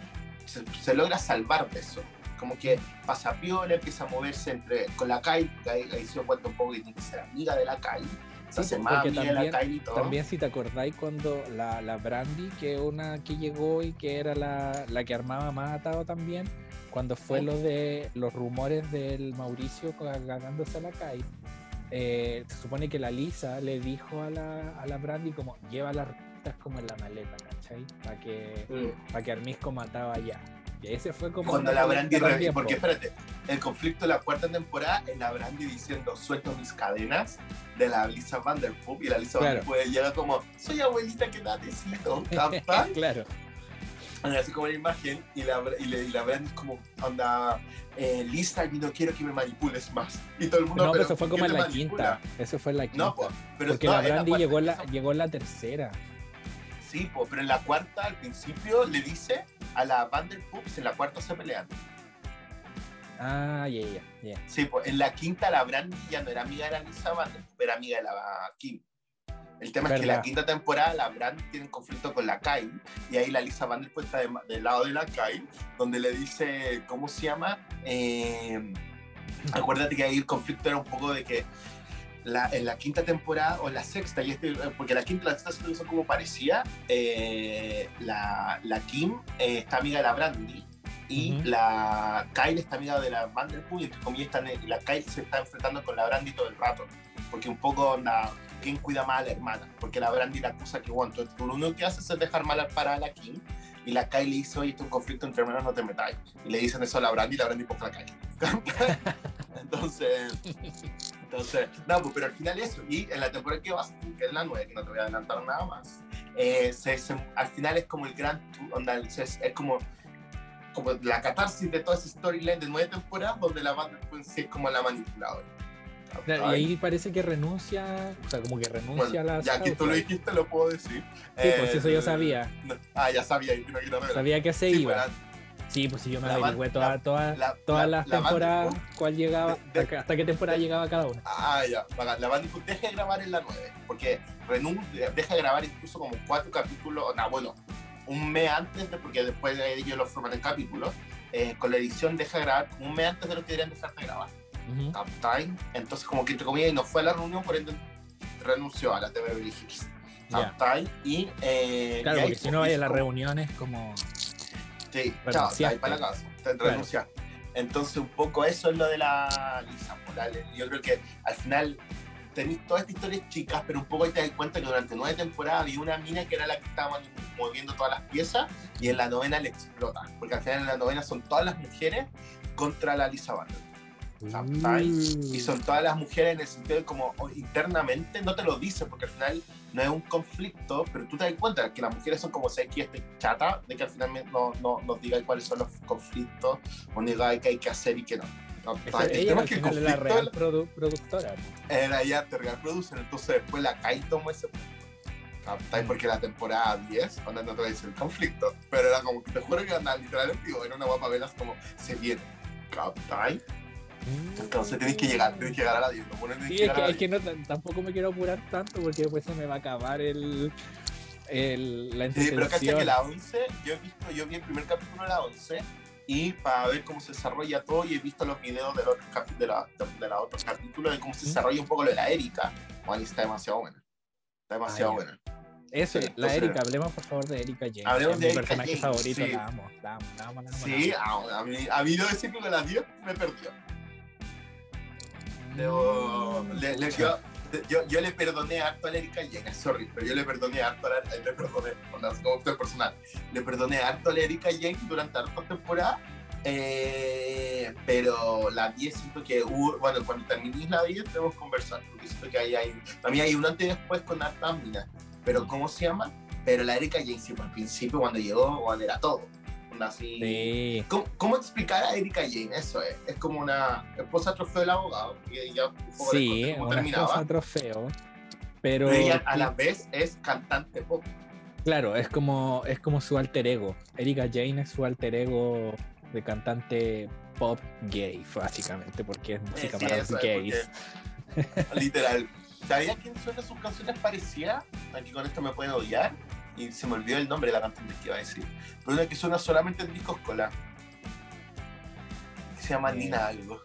se, se logra salvar de eso. Como que pasa piola, empieza a moverse entre, con la Kai, ahí, ahí se cuenta un poco que tiene que ser amiga de la Kai. Se Sí, porque de la también- Kai y todo. También si te acordáis cuando la, la Brandy, que una que llegó y que era la, la que armaba más atado también, cuando fue Sí. lo de los rumores del Mauricio ganándose a la Kai, eh, se supone que la Lisa le dijo a la, a la Brandy como lleva las recetas como en la maleta, ¿cachai? Para que, Mm. para que Armisco mataba allá. Y ese fue como... Cuando la Brandy, re- porque po. espérate, el conflicto de la cuarta temporada es la Brandy diciendo suelto mis cadenas de la Lisa Vanderpool y la Lisa Claro. Vanderpool llega como soy abuelita que da tecito, capaz claro. así como la imagen y la, y la, y la Brandy es como onda eh, Lisa y no quiero que me manipules más y todo el mundo No, pero pero eso fue ¿por como en la manipula? quinta. Eso fue en la quinta. no po, pero porque no, la Brandy cuarta llegó, la, llegó en la tercera. Sí po, pero en la cuarta al principio le dice a la Vanderpool en la cuarta se pelean Ah, ya, ya, ya. Sí, pues en la quinta la Brandy ya no era amiga de la Lisa Vanderpump, era amiga de la Kim. El tema es que Verdad. la quinta temporada la Brandy tiene un conflicto con la Kai y ahí la Lisa Vanderpump está de- del lado de la Kai, donde le dice, ¿cómo se llama? Eh, acuérdate que ahí el conflicto era un poco de que la, en la quinta temporada o en la sexta, y este, porque la quinta y la sexta son como parecía, eh, la, la Kim eh, está amiga de la Brandy y la Kyle está amiga de la Vanderpool y entre comillas están, la Kyle se está enfrentando con la Brandy todo el rato, porque un poco onda, ¿quién cuida más a la hermana? Porque la Brandy la acusa que, bueno, lo único que haces es dejar mal para la Kim y la Kyle le dice, oye, un conflicto entre hermanos, no te metáis. Y le dicen eso a la Brandy y la Brandy poca la Kyle. entonces, entonces, no, pues, pero al final eso. Y en la temporada que vas, que es la 9, que no te voy a adelantar nada más, eh, se- se- al final es como el gran, onda, es, es como, como la catarsis de toda esa storyline de nueve temporadas donde la banda sí es como la manipuladora. Claro, y ahí parece que renuncia, o sea, como que renuncia Bueno, a la ya que tú lo dijiste, lo puedo decir. Sí, pues Eh, eso yo sabía. no- ah, ya sabía, y no quiero revelar. Sabía que se Sí, iba. pues, Sí, pues si yo me la averigüé toda, la- toda- la- todas la- las la temporadas, cuál llegaba, de- hasta, hasta qué temporada de- llegaba cada una. Ah, ya. La Bandicoot deja de grabar en la 9, porque renuncia, deja de grabar incluso como cuatro capítulos, no, bueno, un mes antes, de, porque después de ellos lo forman en capítulos, eh, con la edición deja de grabar como un mes antes de lo que deberían dejar de grabar. ¿Captain? Entonces como que entre comillas y no fue a la reunión, por ende renunció a la de Beverly Hills. ¿Captain? Y, eh, Claro, y porque si no vaya a las reuniones como... Sí, chao, Renunciaste. ahí para la casa, te Claro. renunciar. Entonces, un poco eso es lo de la Lisa. la- Yo creo que al final tenéis todas estas historias chicas, pero un poco ahí te das cuenta que durante nueve temporadas había una mina que era la que estaba moviendo todas las piezas y en la novena le explota. Porque al final en la novena son todas las mujeres contra la Lisa Banner. ¿Captai? Y son todas las mujeres en el sentido de como o, internamente no te lo dicen porque al final no es un conflicto, pero tú te das cuenta que las mujeres son como sé que chata de que al final no, no nos digáis cuáles son los conflictos o nos digáis qué hay que hacer y qué no. el ella tema es que el es la conflicto real produ- productora. era ya te real producen, entonces después la Kai tomó ese. Porque la temporada 10, cuando no decir el conflicto, pero era como que te juro que andaba literalmente, digo, era una guapa velas como se viene. ¿Captai? Entonces tienes que llegar, tienes que llegar a la 10. no pones tienes Sí, que es que, la es que no, tampoco me quiero apurar tanto porque después se me va a acabar el, el la Sí, pero entretención. que la 11, yo he visto, yo vi el primer capítulo de la 11 y para ver cómo se desarrolla todo y he visto los videos de los, de la, de la otros capítulos de cómo se desarrolla un poco lo de la Erika. Bueno, está demasiado buena. Está demasiado Ah, ya. buena. Eso, Sí, la Erika, hablemos por favor de Erika James. Hablemos es de mi Erika personaje James, favorito, sí. la amo, la amo, la amo, la amo. Sí, la amo. a, a mí, a mí debo decir que las 10 me perdió. Debo- le- le- yo, yo, yo le perdoné harto a Erika Jane, sorry, pero yo le perdoné harto a la, le perdoné, como usted personal, le perdoné harto a Erika Jane durante hartas temporadas, eh, pero la 10 siento que hubo, bueno, cuando terminéis la 10 debemos conversar, porque siento que ahí hay, también hay un antes y después con hartas minas, pero ¿cómo se llama? Pero la Erika Jane, sí, al principio cuando llegó, bueno, era todo, así... Sí. ¿Cómo, cómo explicar a Erika Jane? Eso es. Es como una esposa trofeo del abogado. Y ya un poco les Sí, cómo una terminaba. esposa trofeo. Pero, Pero ella a la vez es cantante pop. claro, es como, es como su alter ego. Erika Jane es su alter ego de cantante pop gay, básicamente, porque es música Sí, para es, gays. porque, literal. ¿Sabía quién suena sus canciones parecidas? Aquí con esto me pueden odiar. Y se me olvidó el nombre de la cantante que iba a decir. Pero una que suena solamente en discos cola. Que se llama Eh. Nina algo.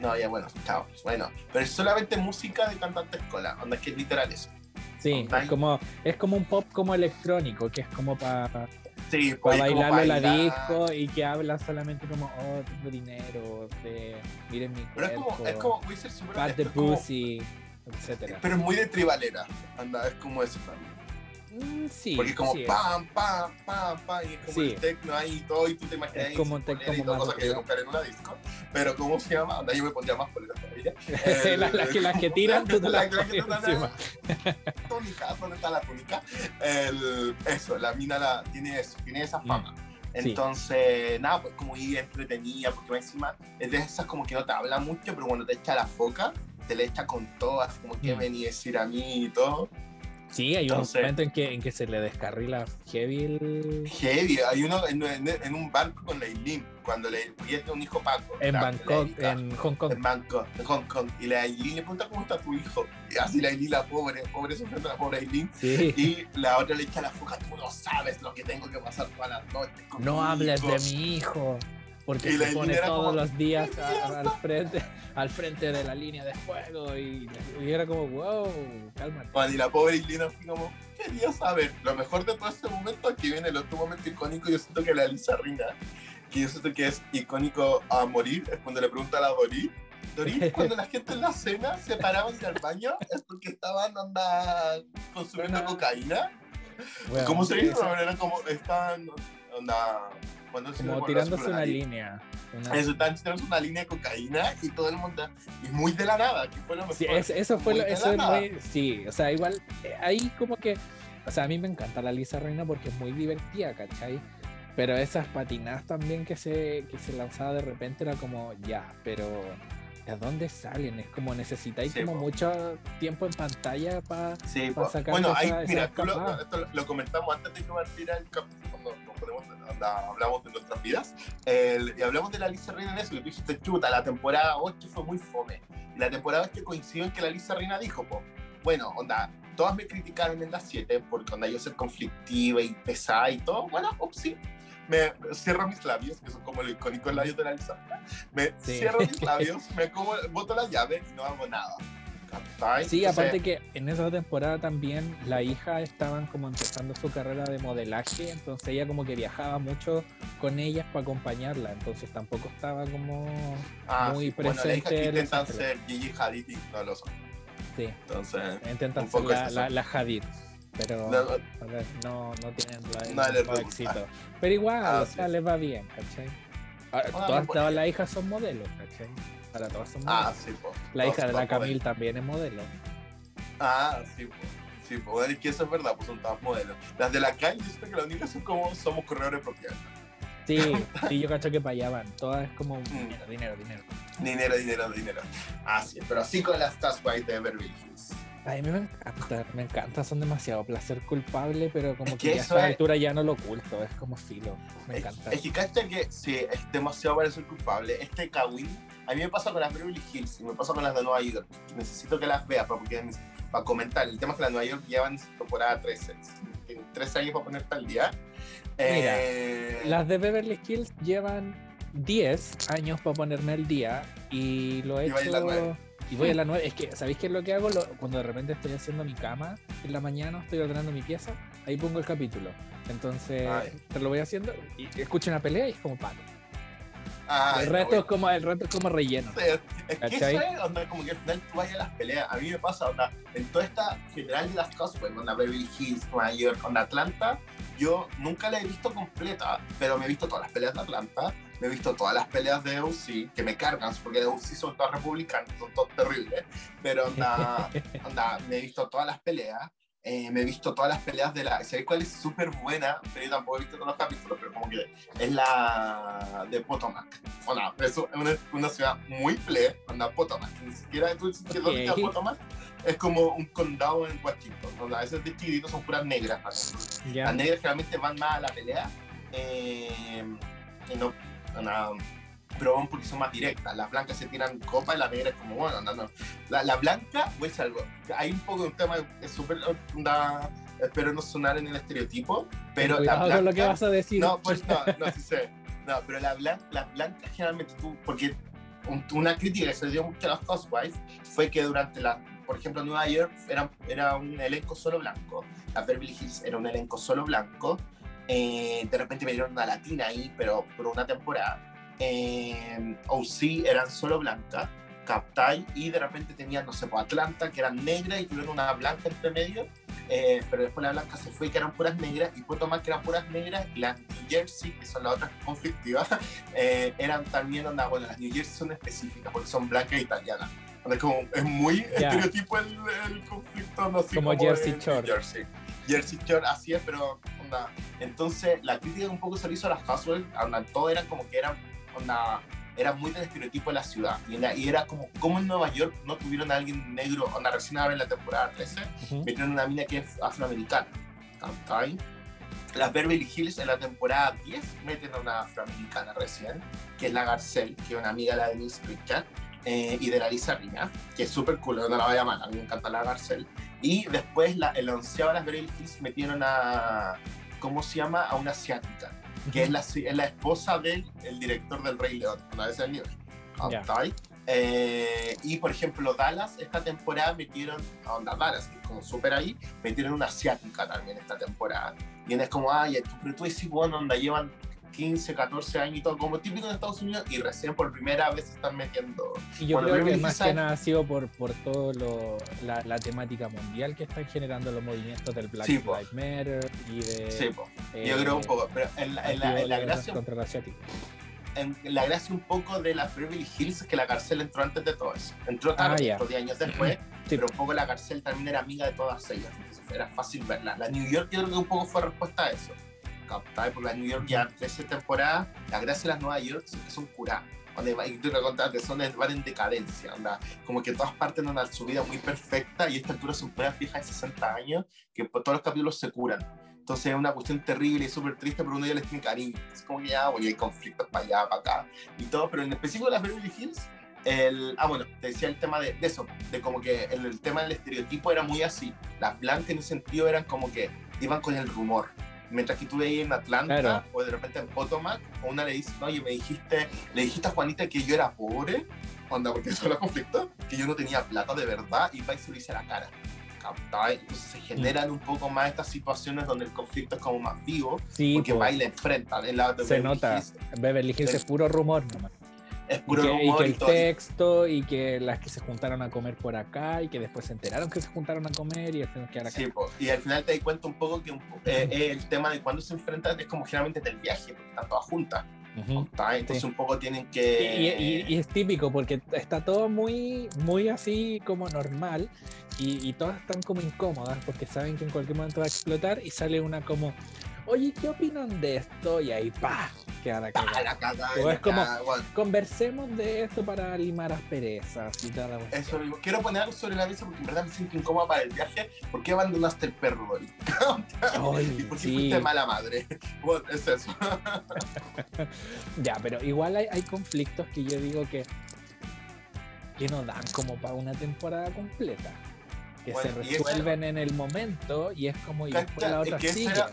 No, ya bueno, chao. Bueno, pero es solamente música de cantantes cola. Onda que es literal eso. Sí, es como, es como un pop como electrónico, que es como para Sí, pues, bailarlo la disco y que habla solamente como, oh, tengo dinero, de, miren mi Pero es cuerpo, como, es como, fat honesto, the es como- pussy, etcétera. pero es muy de tribalera, anda, es como eso también. Mm, sí, Porque es como sí, pam, pam, pam, pam, y es como Sí. el techno ahí y todo, y tú te imaginas Es como sin tecno y todo, más cosa que yo haré en una disco. Pero ¿cómo se llama? Anda, yo me pondría más polera todavía. las, las que, las que tiran, tú te las La- la que encima. la túnica, ¿dónde está la túnica? El, eso, la mina la, tiene eso, tiene esa fama. Entonces, nada, pues como ir entretenida, porque encima es de esas como que no te habla mucho, pero cuando te echa la foca, te le echa con todo, así como que Mm. venía a decir a mí y todo. Sí, hay Entonces- un momento en que, en que se le descarrila heavy el... Heavy, hay uno en, en- en un banco con la Eileen, cuando le ella tiene un hijo Paco. En Bangkok, en Hong Kong. en Bangkok, en Hong Kong. Y la Eileen le pregunta cómo está tu hijo. Y así la Eileen, la pobre, pobre sufriendo la pobre Eileen. Sí. Y la otra le echa la foca, tú no sabes lo que tengo que pasar todas las noches. No hables hijo". de mi hijo. Porque se pone todos como, los días "¿Qué a- al frente, al frente de la línea de fuego y, y era como, wow, cálmate. Man, y la pobre Islina así como, quería saber. Lo mejor de todo este momento, aquí viene el otro momento icónico, yo siento que la Lisa Rina, que yo siento que es icónico a morir, es cuando le pregunta a la Dorit, Dorit, cuando la gente en la cena se paraban ir al baño, es porque estaban onda, consumiendo cocaína. Bueno, ¿Cómo se dice? Era como, estaban, onda, cuando Como tirándose una línea. una- Eso, estaban tirando una línea de cocaína y todo el mundo, y muy de la nada, que fue lo mejor. Sí, es- eso fue Muy lo, eso es muy- sí, o sea, igual, eh, ahí como que, o sea, a mí me encanta la Lisa Reina porque es muy divertida, ¿cachai? Pero esas patinadas también que se, que se lanzaba de repente era como, ya, pero ¿de dónde salen? Es como necesitáis Sí, como po. mucho tiempo en pantalla para... Sí, po. sacar bueno, ahí, mira, lo, lo- lo comentamos antes de que partiera el capítulo, cuando ponemos, anda- hablamos de nuestras vidas, el- y hablamos de la Lisa Reina en eso, que tú dijiste, chuta, la temporada 8 fue muy fome. Y la temporada 8 coincidió en que la Lisa Reina dijo, po, bueno, onda, todas me criticaron en la 7 porque onda yo ser conflictiva y pesada y todo, bueno, ups, sí. Me cierro mis labios, que son como los icónicos labios de la Lisa Reina. Me Sí. cierro mis labios, me como, boto la llave y no hago nada. ¿Cachai? Sí, Entonces, aparte que en esa temporada también la hija estaban como empezando su carrera de modelaje, entonces ella como que viajaba mucho con ellas para acompañarla, entonces tampoco estaba como... Ah, muy sí. Bueno, la hija presente que intentan ser Gigi Hadid y no lo son. Sí, Entonces, intentan ser la, la, la Hadid, pero no, no, no tienen la, el No resulta. éxito. Pero igual, Ah, o sea, sí. les va bien, ¿cachai? Ahora, Ah, todas, todas las hijas son modelos, ¿cachai? Ahora todas son modelos. ah, sí, po. la hija de la modelos. Camille también es modelo. Ah, sí, po. Sí, po. Es que eso es verdad, pues son todas modelos. Las de la calle, yo siento que las únicas son como somos corredores de propiedad. Sí, sí, yo cacho que para allá van. Todas es como Mm. dinero, dinero, dinero. Dinero, dinero, dinero. Ah, sí, pero así con las White de Beverly Hills. A mí me encanta, me encanta, son demasiado placer culpable, pero como Es que, que a esta es- altura ya no lo oculto, es como filo, me Es, encanta. es que cacha que sí, es demasiado para ser culpable. Este Kawin, a mí me pasa con las Beverly Hills y me pasa con las de Nueva York. Necesito que las veas para, porque, para comentar. El tema es que las de Nueva York llevan temporada 13. Tienen 13 años para ponerte al día. Mira, Eh, Las de Beverly Hills llevan 10 años para ponerme al día y lo he Y hecho... la. Y voy a la 9. Es que, ¿sabéis qué es lo que hago? Lo- cuando de repente estoy haciendo mi cama en la mañana, estoy ordenando mi pieza, ahí pongo el capítulo. Entonces, Ay. te lo voy haciendo y escucho una pelea y es como pato. ay, el, no, resto güey. es como, el resto es como relleno. Sí, Es que eso es onda, como que al final tú vayas a las peleas. A mí me pasa, onda, en toda esta general de las cosas, pues, onda Beverly Hills, Nueva York, onda Atlanta, yo nunca la he visto completa, pero me he visto todas las peleas de Atlanta, me he visto todas las peleas de UC, que me cargan, porque de UC son todas republicanas, son todos terribles, pero onda, onda, me he visto todas las peleas. eh, me he visto todas las peleas de la. ¿Sabéis cuál es súper buena? Pero yo tampoco he visto todos los capítulos, pero como que es la de Potomac. Onda, eso es una, una ciudad muy ple, onda Potomac. Ni siquiera tú dices que Ok. dónde queda Potomac. Es como un condado en Washington. Onda, a veces de chiquititos son puras negras. ¿no? Ya. Las negras generalmente van más a la pelea. eh, y no, onda, pero van porque son más directas. Las blancas se tiran copa y la negra es como, bueno, onda, no. La, la blanca, decir algo. Hay un poco de un tema que es súper. Espero no sonar en el estereotipo, pero la Cuidado con lo que blanca- vas a decir. no, pues no, no, sí sé. No, pero la blanca, las blancas generalmente tú, porque un- una crítica que se dio mucho a las Housewives fue que durante la, por ejemplo, Nueva York era, era un elenco solo blanco, la Beverly Hills era un elenco solo blanco, eh, de repente me dieron una latina ahí, pero por una temporada, eh, OC eran solo blancas, Captai, y de repente tenían, no sé, pues Atlanta, que eran negras y tuvieron una blanca entre medio, eh, pero después la blanca se fue y que eran puras negras, y Potomac que eran puras negras, y las New Jersey, que son las otras conflictivas, eh, eran también, onda, bueno, las New Jersey son específicas porque son blancas e italianas. Onda, como, es muy Ya. estereotipo el, el conflicto, no sé, Como de Jersey Shore. Jersey. Jersey Shore, así es, pero, onda, entonces la crítica un poco se le hizo a las Housewives, onda, todo era como que eran, onda, era muy del estereotipo de la ciudad. Y, la- y era como, como en Nueva York no tuvieron a alguien negro, onda, recién ahora en la temporada 13, Ujú. metieron una mina que es afroamericana. ¿cachai? Las Beverly Hills en la temporada 10 meten a una afroamericana recién, que es la Garcelle, que es una amiga de la Denise Pritchard, eh, y de la Lisa Rina, que es súper cool, no la vaya mal, a mí me encanta la Garcelle. Y después, la, el onceavo de las Beverly Hills metieron a, ¿cómo se llama? A una asiática, que es, la, es la esposa del el director del Rey León, una vez al nivel. Eh, y por ejemplo, Dallas, esta temporada metieron, a onda Dallas, que es como súper ahí, metieron una asiática también esta temporada. Y es como, ay, pero tú decís, bueno, onda llevan 15, 14 años y todo, como típico en Estados Unidos, y recién por primera vez se están metiendo. Y yo creo que más que nada ha sido por, por todo lo, la, la, temática mundial que están generando los movimientos del Black Sí, Lives. Matter y de. Sí, eh, yo creo un poco, pero en la, en la, en la gracia, contra en la gracia un poco de la Beverly Hills es que la cárcel entró antes de todo eso. Entró Ah, tarde, entró 10 años después, Sí. pero un poco la cárcel también era amiga de todas ellas, entonces era fácil verla. La New York yo creo que un poco fue respuesta a eso. ¿Captai? Porque la New York ya 13 temporadas, la gracia de las Nueva York es que son curadas. Y tú lo contaste, son van en decadencia, onda. como que todas partes dan su vida muy perfecta y esta altura son puras viejas de 60 años que todos los capítulos se curan. Entonces es una cuestión terrible y súper triste, pero uno ya les tiene cariño. Es como que ya, oye, hay conflictos para allá, para acá y todo, pero en específico de las Beverly Hills, el, ah, bueno, te decía el tema de, de eso, de como que el, el tema del estereotipo era muy así. Las blancas en ese sentido eran como que iban con el rumor. Mientras que tú veías en Atlanta Claro. o de repente en Potomac, a una le dice, oye, me dijiste, le dijiste a Juanita que yo era pobre, onda, porque eso era conflicto, que yo no tenía plata de verdad, y va y se lo dice a la cara. Entonces se generan un poco más estas situaciones donde el conflicto es como más vivo, Sí, porque po. va y le enfrentan. En la se Beverly nota. Hills Beverly Hills es puro rumor nomás. Es Y puro que, y que y el todo. texto y que las que se juntaron a comer por acá y que después se enteraron que se juntaron a comer y después quedar acá. Sí, po. y al final te das cuenta un poco que un eh, eh, el tema de cuando se enfrentan es como generalmente del viaje, porque están todas juntas. Ujú. ¿tá? Entonces Sí. un poco tienen Y, que... y- y es típico porque está todo muy, muy así como normal y, y todas están como incómodas porque saben que en cualquier momento va a explotar y sale una como, oye, ¿qué opinan de esto? Y ahí, ¡pa! Queda la cagada. la cagada, O la es como- bueno, Conversemos de esto para limar asperezas y tal. eso mismo. Quiero poner algo sobre la mesa porque en verdad me siento incómoda para el viaje. ¿Por qué abandonaste el perro? Ay, ¿Y por qué sí. fuiste mala madre? Bueno, es eso. Ya, pero igual hay, hay conflictos que yo digo que, que no dan como para una temporada completa. Que Bueno, se resuelven en el momento y es como y después la es otra que ese sigue. era-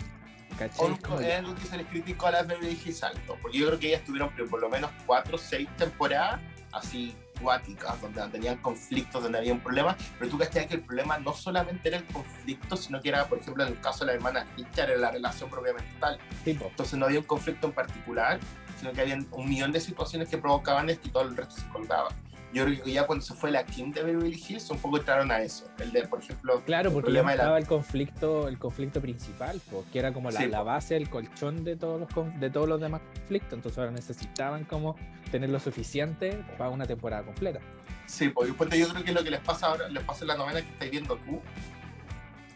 ¿Cachai? O- Es algo que se les criticó a las Beverly Hills Alto, porque yo creo que ellas tuvieron por lo menos cuatro o seis temporadas así cuáticas, donde tenían conflictos, donde había un problema, pero tú cachai que el problema no solamente era el conflicto, sino que era, por ejemplo, en el caso de la hermana Richard, era la relación propiamente tal. Entonces no había un conflicto en particular, sino que había un millón de situaciones que provocaban esto y todo el resto se colgaba. Yo creo que ya cuando se fue la Kim de Beverly Hills, un poco entraron a eso. El de, por ejemplo, Claro, porque ya problema de la- estaba el conflicto, el conflicto principal, po, que era como la, Sí, la base, el colchón de todos los de todos los demás conflictos. Entonces ahora necesitaban como tener lo suficiente para una temporada completa. Sí, después yo creo que lo que les pasa ahora, les pasa en la novena que estáis viendo tú,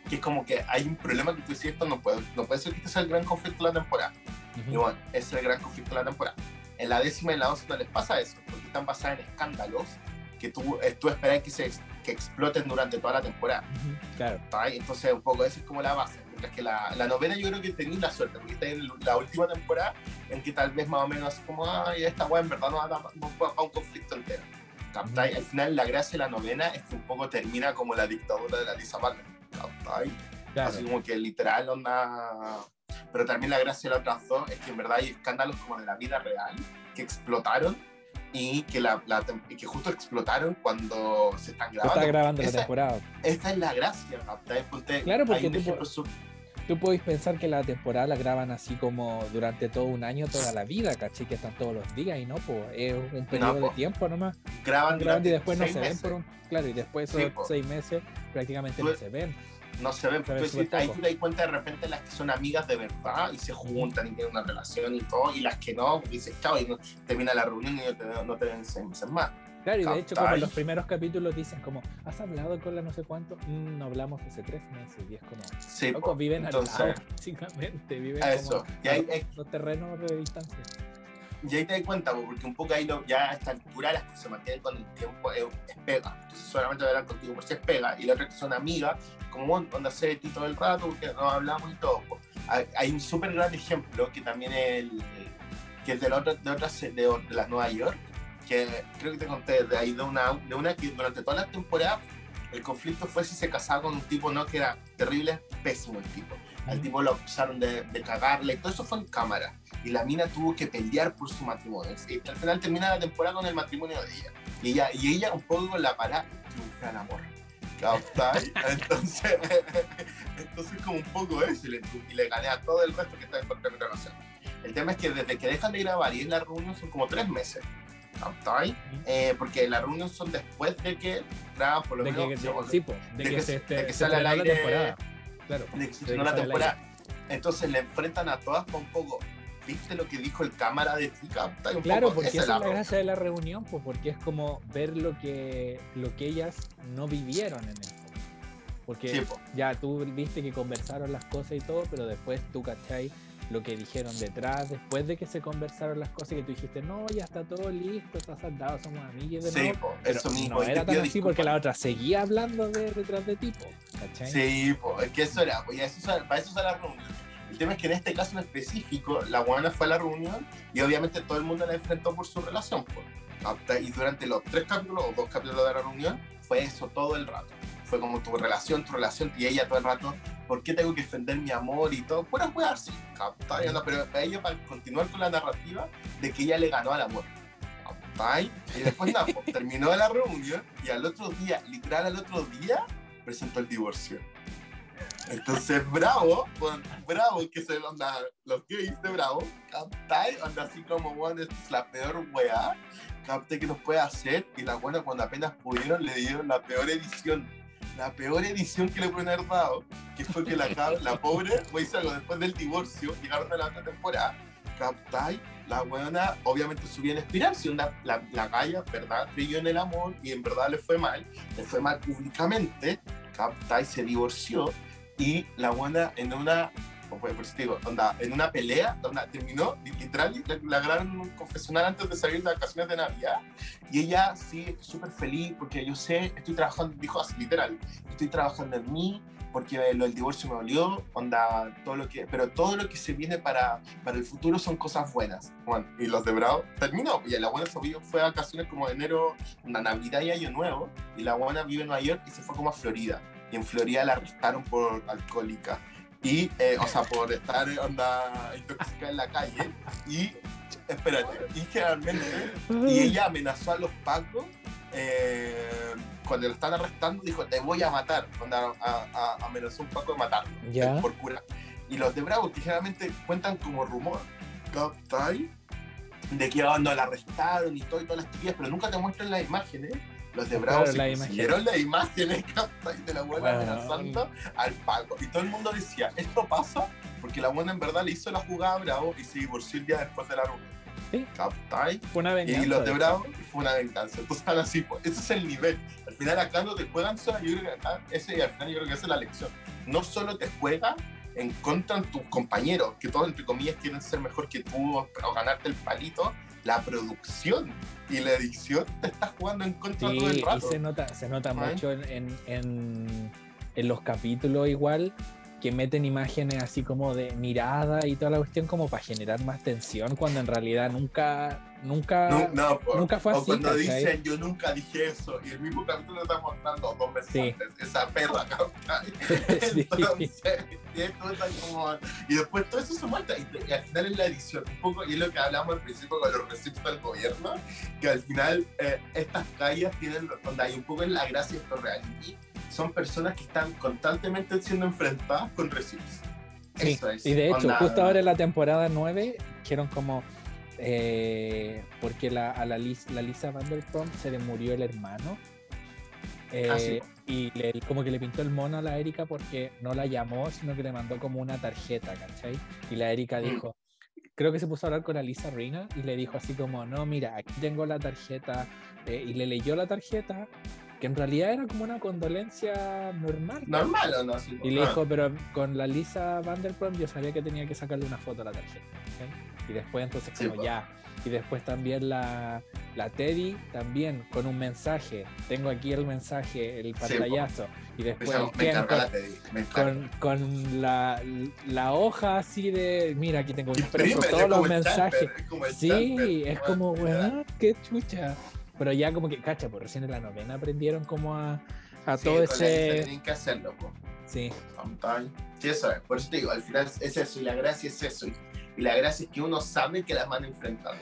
que es como que hay un problema que tú dices, esto no puede, no puede ser que este sea el gran conflicto de la temporada. Y bueno, ese es el gran conflicto de la temporada. En la décima y en la once no les pasa eso, porque están basadas en escándalos que tú, eh, tú esperas que, se, que exploten durante toda la temporada. Claro. Entonces, un poco esa es como la base. Mientras que la, la novena yo creo que tenéis la suerte, porque está en la última temporada en que tal vez más o menos como, ay, esta weá en verdad no da no da para un conflicto entero. ¿Captai? Al final la gracia de la novena es que un poco termina como la dictadura de la Lisa Marley. ¿Captai? claro. Así como que literal onda... Pero también la gracia de las otras dos es que en verdad hay escándalos como de la vida real que explotaron y que, la, la y que justo explotaron cuando se están Se grabando. está grabando la Esa- temporada. esta es la gracia, Claro, porque tú sub- Tú pensar que la temporada la graban así como durante todo un año, toda la vida, ¿cachai? Que están todos los días y no, pues es un periodo de po. tiempo nomás. graban Graban y después no se ven meses. por un. Claro, y después Sí, esos po. seis meses prácticamente Tú- no se ven. No se ven, decís, súper ahí tú te das cuenta de repente las que son amigas de verdad y se juntan y tienen una relación y todo, y las que no, dices chao, y no, termina la reunión y no te, no te ven seis meses más. Claro, y de hecho, como en los primeros capítulos dicen como, ¿has hablado con la no sé cuánto? "Mm, no hablamos hace tres meses. Y es como, Sí, locos, viven Entonces- al lado, básicamente, viven Eso. como Y ahí, a los terrenos de distancia. Y ahí te das cuenta, po, porque un poco ahí lo, ya a esta altura las que se mantienen con el tiempo es, es pega. Entonces solamente hablar contigo por si es pega. Y las otras que son amigas, como bueno, donde hace de ti todo el rato, porque nos hablamos y todo. po. Hay, hay un súper gran ejemplo que también es el, que es de, la otra, de, otras de, de las Nueva York, que creo que te conté de ahí de una, de una que durante toda la temporada el conflicto fue si se casaba con un tipo no que era terrible, pésimo el tipo. Al tipo lo acusaron de, de cagarle, y todo eso fue en cámara. y la mina tuvo que pelear por su matrimonio. Y al final termina la temporada con el matrimonio de ella. Y ella, y ella un poco la para triunfa el amor. Entonces, entonces como un poco eso, y le, y le gané a todo el resto que está en de mi relación. El tema es que desde que dejan de grabar y en la reunión son como tres meses. Eh, porque las reuniones son después de que graban por lo menos. Que, de, sí, de, que, se, de que sale al aire. Claro. Se la temporada. Entonces le enfrentan a todas con un poco. ¿Viste lo que dijo el cámara de ti? Claro, porque esa es la, gracia de la reunión, pues, porque es como ver lo que, lo que ellas no vivieron en el Porque ya tú viste que conversaron las cosas y todo, pero después tú, ¿cachai? Lo que dijeron detrás, después de que se conversaron las cosas que tú dijiste, no, ya está todo listo, está saldado, somos amigos de sí, nuevo. eso mismo. No era tan así porque la otra seguía hablando de detrás de tipo, ¿cachai? Sí, es que eso era, pues eso, para eso es la reunión. El tema es que en este caso en específico, la guana fue a la reunión y obviamente todo el mundo la enfrentó por su relación. Pues. Y durante los tres capítulos o dos capítulos de la reunión, fue eso todo el rato. Fue como tu relación, tu relación, y ella todo el rato, ¿por qué tengo que defender mi amor y todo? Puras weas así, Pero para ello, para continuar con la narrativa de que ella le ganó al amor. Y después nada, pues, terminó la reunión y al otro día, literal al otro día, presentó el divorcio. Entonces, bravo, bravo, que se onda, los gays de bravo, captai, onda así como, bueno, es la peor wea, capté que nos puede hacer, y la buena cuando apenas pudieron le dieron la peor edición, la peor edición que le pueden haber dado, que fue que la, la pobre, algo después del divorcio, llegaron a la otra temporada, captai, la buena obviamente subía en espiral, si la, la, la galla, ¿verdad? Creyó en el amor y en verdad le fue mal, le fue mal públicamente, captai, se divorció, y la buena en una pues, digo, onda, en una pelea, onda, terminó, literal, la grabaron un confesional antes de salir de vacaciones de Navidad, y ella sí, súper feliz, porque yo sé, estoy trabajando, dijo así, literal, estoy trabajando en mí, porque lo del divorcio me dolió, onda, todo lo que, pero todo lo que se viene para, para el futuro son cosas buenas. Bueno, y los de Bravo terminó, y la buena fue a vacaciones como de enero, una Navidad y Año Nuevo, y la buena vive en Nueva York y se fue como a Florida y en Florida la arrestaron por alcohólica. Y, eh, o sea, por estar onda intoxicada en la calle. Y, espérate, y generalmente, y ella amenazó a los pacos. Eh, cuando lo están arrestando, dijo: Te voy a matar. Onda, a, amenazó un paco de matarlo. Por cura. Y los de Bravo, que generalmente cuentan como rumor, De que onda, la arrestaron y todo y todas las teorías, pero nunca te muestran las imágenes los de Bravo se consiguieron la imagen de la buena amenazando al Paco. Y todo el mundo decía, esto pasa porque la buena en verdad le hizo la jugada a Bravo y se divorció el día después de la reunión. Sí. Fue una venganza. Y los de Bravo fue una venganza. Entonces, así, pues, ese es el nivel. Al final acá no te juegan solo, yo creo que acá, ese, al final yo creo que esa es la lección. No solo te juegan en contra de tus compañeros, que todos entre comillas quieren ser mejor que tú o ganarte el palito, la producción y la edición te está jugando en contra todo el rato. Y se nota, se nota mucho en, en, en, los capítulos igual que meten imágenes así como de mirada y toda la cuestión como para generar más tensión cuando en realidad nunca nunca nunca fue así. cuando dicen yo nunca dije eso y el mismo capítulo está mostrando dos meses antes esa perra acá Entonces, y, después todo eso se muestra y, al final en la edición un poco y es lo que hablamos al principio con los recintos del gobierno que al final eh, estas calles tienen donde hay un poco en la gracia de estos reality son personas que están constantemente siendo enfrentadas con residuos. Eso es. Y de hecho, justo ahora en la temporada 9, quieren como. Eh, porque la, a la, la Lisa Vanderpump se le murió el hermano. Ah, eh, y le, como que le pintó el mono a la Erika porque no la llamó, sino que le mandó como una tarjeta, ¿cachai? Y la Erika mm. dijo, creo que se puso a hablar con la Lisa Reina y le dijo así como, no, mira, aquí tengo la tarjeta, eh, y le leyó la tarjeta que en realidad era como una condolencia normal. Normal o no, Y le dijo, pero con la Lisa Vanderpump yo sabía que tenía que sacarle una foto a la tarjeta. Y después entonces como ya. Y después también la, la Teddy, también con un mensaje. Tengo aquí el mensaje, el pantallazo. y después con, con, la, la, hoja así de, mira, aquí tengo todos los mensajes. sí, es como, bueno, qué chucha. Pero ya como que, cacha, pues recién en la novena aprendieron como a, a todo pues, ese... Tienen que hacerlo, pues. Sí. Sí, eso es. Por eso te digo, al final es eso, y la gracia es eso. y la gracia es que uno sabe que las van a enfrentar.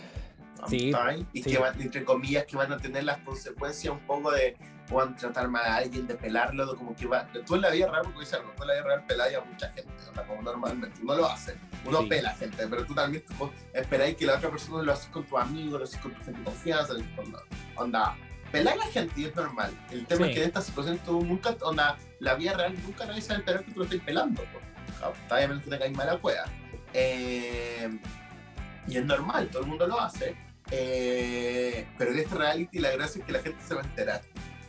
Sí, y sí. que van, entre comillas, que van a tener las consecuencias un poco de van a tratar mal a alguien, de pelarlo, de como que va. Tú en la vida real, porque dices, tú en la vida real peláis a mucha gente, onda, como normalmente. Uno lo hace, uno Sí. pela a gente, pero tú también tú esperáis que la otra persona lo haces con tu amigo, lo haces con tu gente de confianza, con. Onda, pelar a la gente y es normal. El tema es que en esta situación tú nunca, onda, la vida real nunca nadie se va a enterar que tú lo estás pelando. pues. Obviamente te caes mala cueva. Eh, y es normal, todo el mundo lo hace. Eh, pero en este reality la gracia es que la gente se va a enterar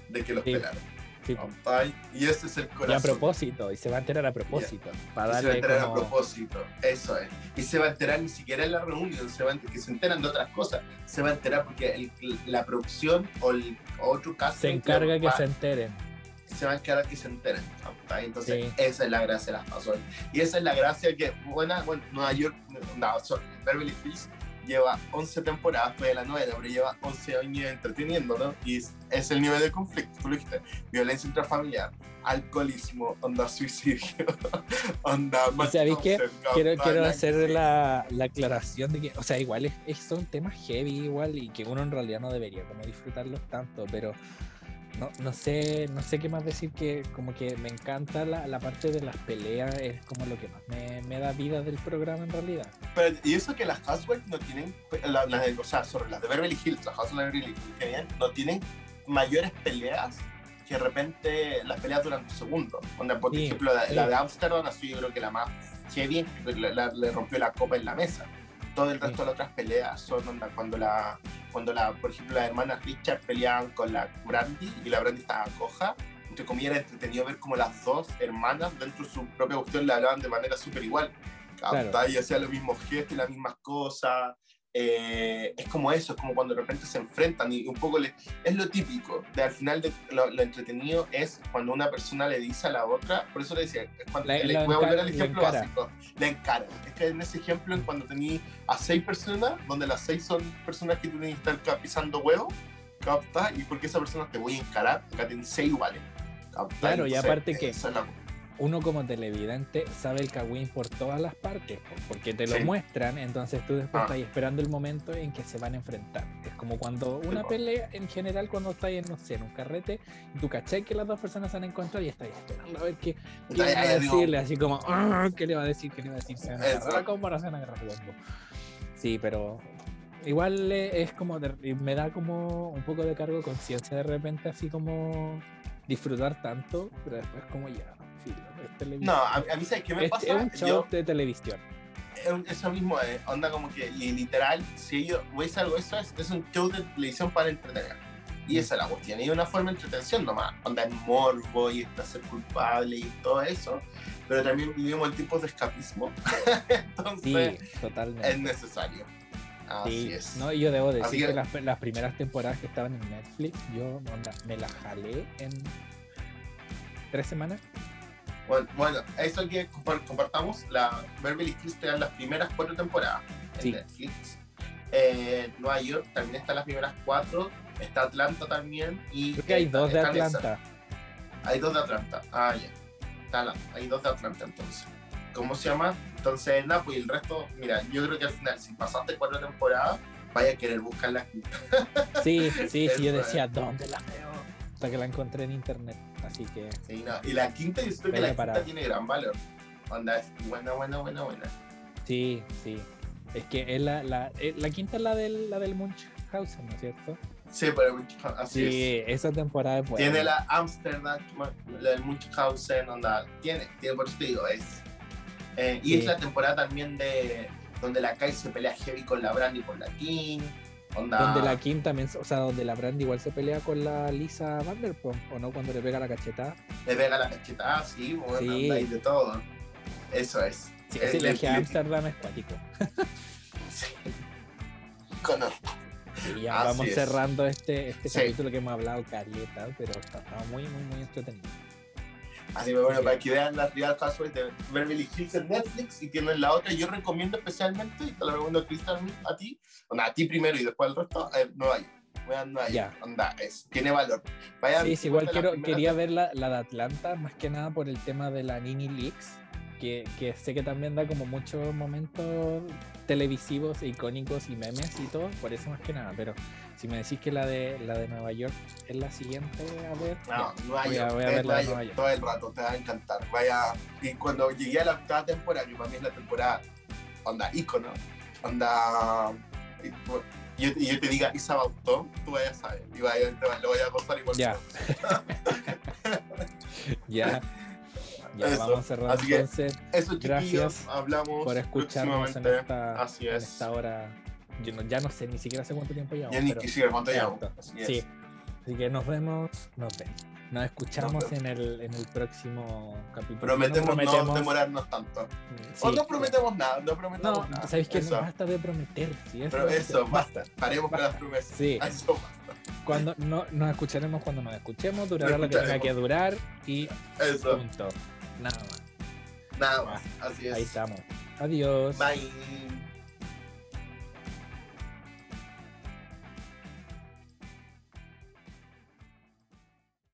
de que los Sí. pelaron. Sí. ¿cachai? Y ese es el Y a corazón. propósito, y se va a enterar a propósito. Y Para se va a darle enterar a propósito, eso es. Y se va a enterar ni siquiera en la reunión, se va a, que se enteran de otras cosas. Se va a enterar porque el- la producción o el otro caso Se encarga que se enteren. Se va a encargar que se enteren. ¿cachai? Entonces, Sí. esa es la gracia de las pasolas. Y esa es la gracia que, buena, bueno, Nueva York, no, sorry, Beverly Hills lleva 11 temporadas, fue de la novela, pero lleva 11 años entreteniendo, ¿no? Y es, es el nivel de conflicto, tú lo dijiste, violencia intrafamiliar, alcoholismo, onda suicidio, onda... ¿Y sabéis qué? Quiero, quiero hacer la, la aclaración de que, o sea, igual es, es- son temas heavy igual y que uno en realidad no debería como disfrutarlos tanto, pero no, no sé, no sé qué más decir que como que me encanta la, la parte de las peleas, es como lo que más me, me da vida del programa en realidad. Pero, y eso que las Housewives no tienen, la- de, o sea, sobre las de Beverly Hills, las Housewives de Beverly Hills, que bien, no tienen mayores peleas que de repente las peleas duran un segundo. Onda, por Sí, ejemplo, la, sí. la de Amsterdam, así yo creo que la más heavy, la- la- le rompió la copa en la mesa. Todo el resto de las otras peleas son onda, cuando la, cuando la, por ejemplo, las hermanas Richard peleaban con la Brandy y la Brandy estaba coja. Entre comillas, era entretenido ver como las dos hermanas dentro de su propia cuestión le hablaban de manera súper igual. Claro. Y hacían los mismos gestos y las mismas cosas. Eh, es como eso, es como cuando de repente se enfrentan y un poco le, es lo típico. De, al final, de, lo, lo entretenido es cuando una persona le dice a la otra, por eso le decía, es cuando, La- le la voy a volver al ejemplo básico, la encara. Es que en ese ejemplo, en cuando tení a seis personas, donde las seis son personas que tienen que estar pisando huevo, ¿capta? Y porque esa persona te voy a encarar, acá tienes seis iguales. ¿capta? Claro, y aparte que- es la- Uno como televidente sabe el cagüín por todas las partes, po, porque te lo Sí. muestran, entonces tú después Ah. estás esperando el momento en que se van a enfrentar. Es como cuando una pelea, en general, cuando estás en, no sé, en un carrete, tú cachai que las dos personas se han encontrado y estás esperando a ver qué, qué le va a decirle, así como, "Ah, ¿qué le va a decir? ¿Qué le va a decir? ¿Se van a Eso. agarrar a combo o no se van a agarrar a combo?". Sí, pero igual eh, es como, de- me da como un poco de cargo de conciencia de repente, así como disfrutar tanto, pero después como ya, No, a, a mí, ¿sabes qué me Es, pasa? es un show Yo- de televisión. eso mismo es, onda como que, literal, si ellos, veis algo, eso es, es un show de televisión para entretener. Y esa es la cuestión, y es una forma de entretención nomás, onda en morbo y está ser culpable y todo eso, pero también vivimos en tipos de escapismo, Sí, entonces totalmente. es necesario. Así Sí, es. no, y yo debo decir que- las, las primeras temporadas que estaban en Netflix, yo onda, me las jalé en tres semanas. Bueno, bueno, eso que compar- compartamos, la Beverly Hills te dan las primeras cuatro temporadas en Sí. Netflix. Eh, Nueva York también están las primeras cuatro, está Atlanta también y... Creo que hay está- dos de. Atlanta. Hay dos de Atlanta. Ah, ya. Está la- hay dos de Atlanta entonces. ¿Cómo se llama? Entonces, nada, pues el resto, mira, yo creo que al final, si pasaste cuatro temporadas, vaya a querer buscar la quinta. Sí, sí, sí, yo decía, ¿dónde la veo? Hasta que la encontré en internet. Así que Sí, no. Y la quinta, yo siento que la quinta tiene gran valor. Onda, es buena, buena, buena, buena. sí, sí. Es que es la, la, eh, la quinta es la del, la del Munchausen, ¿no es cierto? Sí, pero así es. Sí, esa temporada es buena. Tiene la Amsterdam, la del Munchausen, onda, tiene, tiene por eso te digo, es. eh, y Sí. es la temporada también de donde la Kai se pelea heavy con la Brandy por la King. Onda, Donde la Kim también, o sea, donde la Brandy igual se pelea con la Lisa Vanderpump, ¿o no? Cuando le pega la cachetada. le pega la cachetada, sí, bueno, Sí. y de todo. Eso es. Sí, ese viaje a Amsterdam es cuático. sí. Con- Y ya Así vamos es. cerrando este, este Sí. capítulo que hemos hablado caleta, pero está, está muy, muy, muy entretenido. Así que bueno, para que vean las Real Housewives de Beverly Hills en Netflix y tienen la otra, yo recomiendo especialmente, y te lo recomiendo Cristian a ti, onda, a ti primero y después al resto, eh, Nueva York. Vean Nueva. York, onda, es, tiene valor. Vayan, Sí, sí, igual la quiero, quería ver la, la de Atlanta, más que nada por el tema de la Nini Leaks, que, que sé que también da como muchos momentos televisivos e icónicos y memes y todo, por eso más que nada, pero si me decís que la de la de Nueva York es la siguiente, a ver. No, Nueva voy a- York, voy a ver la de Nueva Nueva York, todo el rato, te va a encantar. Vaya, y cuando llegué a la octava temporada, que para mí es la temporada, onda, ícono, onda, y, yo, yo te diga Isa Bautón, tú vayas a saber, y vaya, te lo voy a gozar igual. Ya. Ya. Ya Eso, vamos así que entonces Eso, Gracias hablamos por escucharnos en esta, Así en es. esta hora. Yo no- ya no sé ni siquiera hace cuánto tiempo llevamos. Ya ni pero- quisiera cuánto llevamos. Así es. Sí. Así que nos vemos, nos vemos. Nos escuchamos en el, en el próximo capítulo. Prometemos, No no demorarnos tanto. Sí, o no prometemos nada, no prometemos No, nada. sabéis que Eso. no basta de prometer. sí, Pero es- eso, basta. Paremos con las promesas. Sí. Eso basta. Cuando no, nos escucharemos cuando nos escuchemos, durará lo que tenga que durar y Eso. punto. Nada más. Nada más. Así es. Ahí estamos. Adiós. Bye.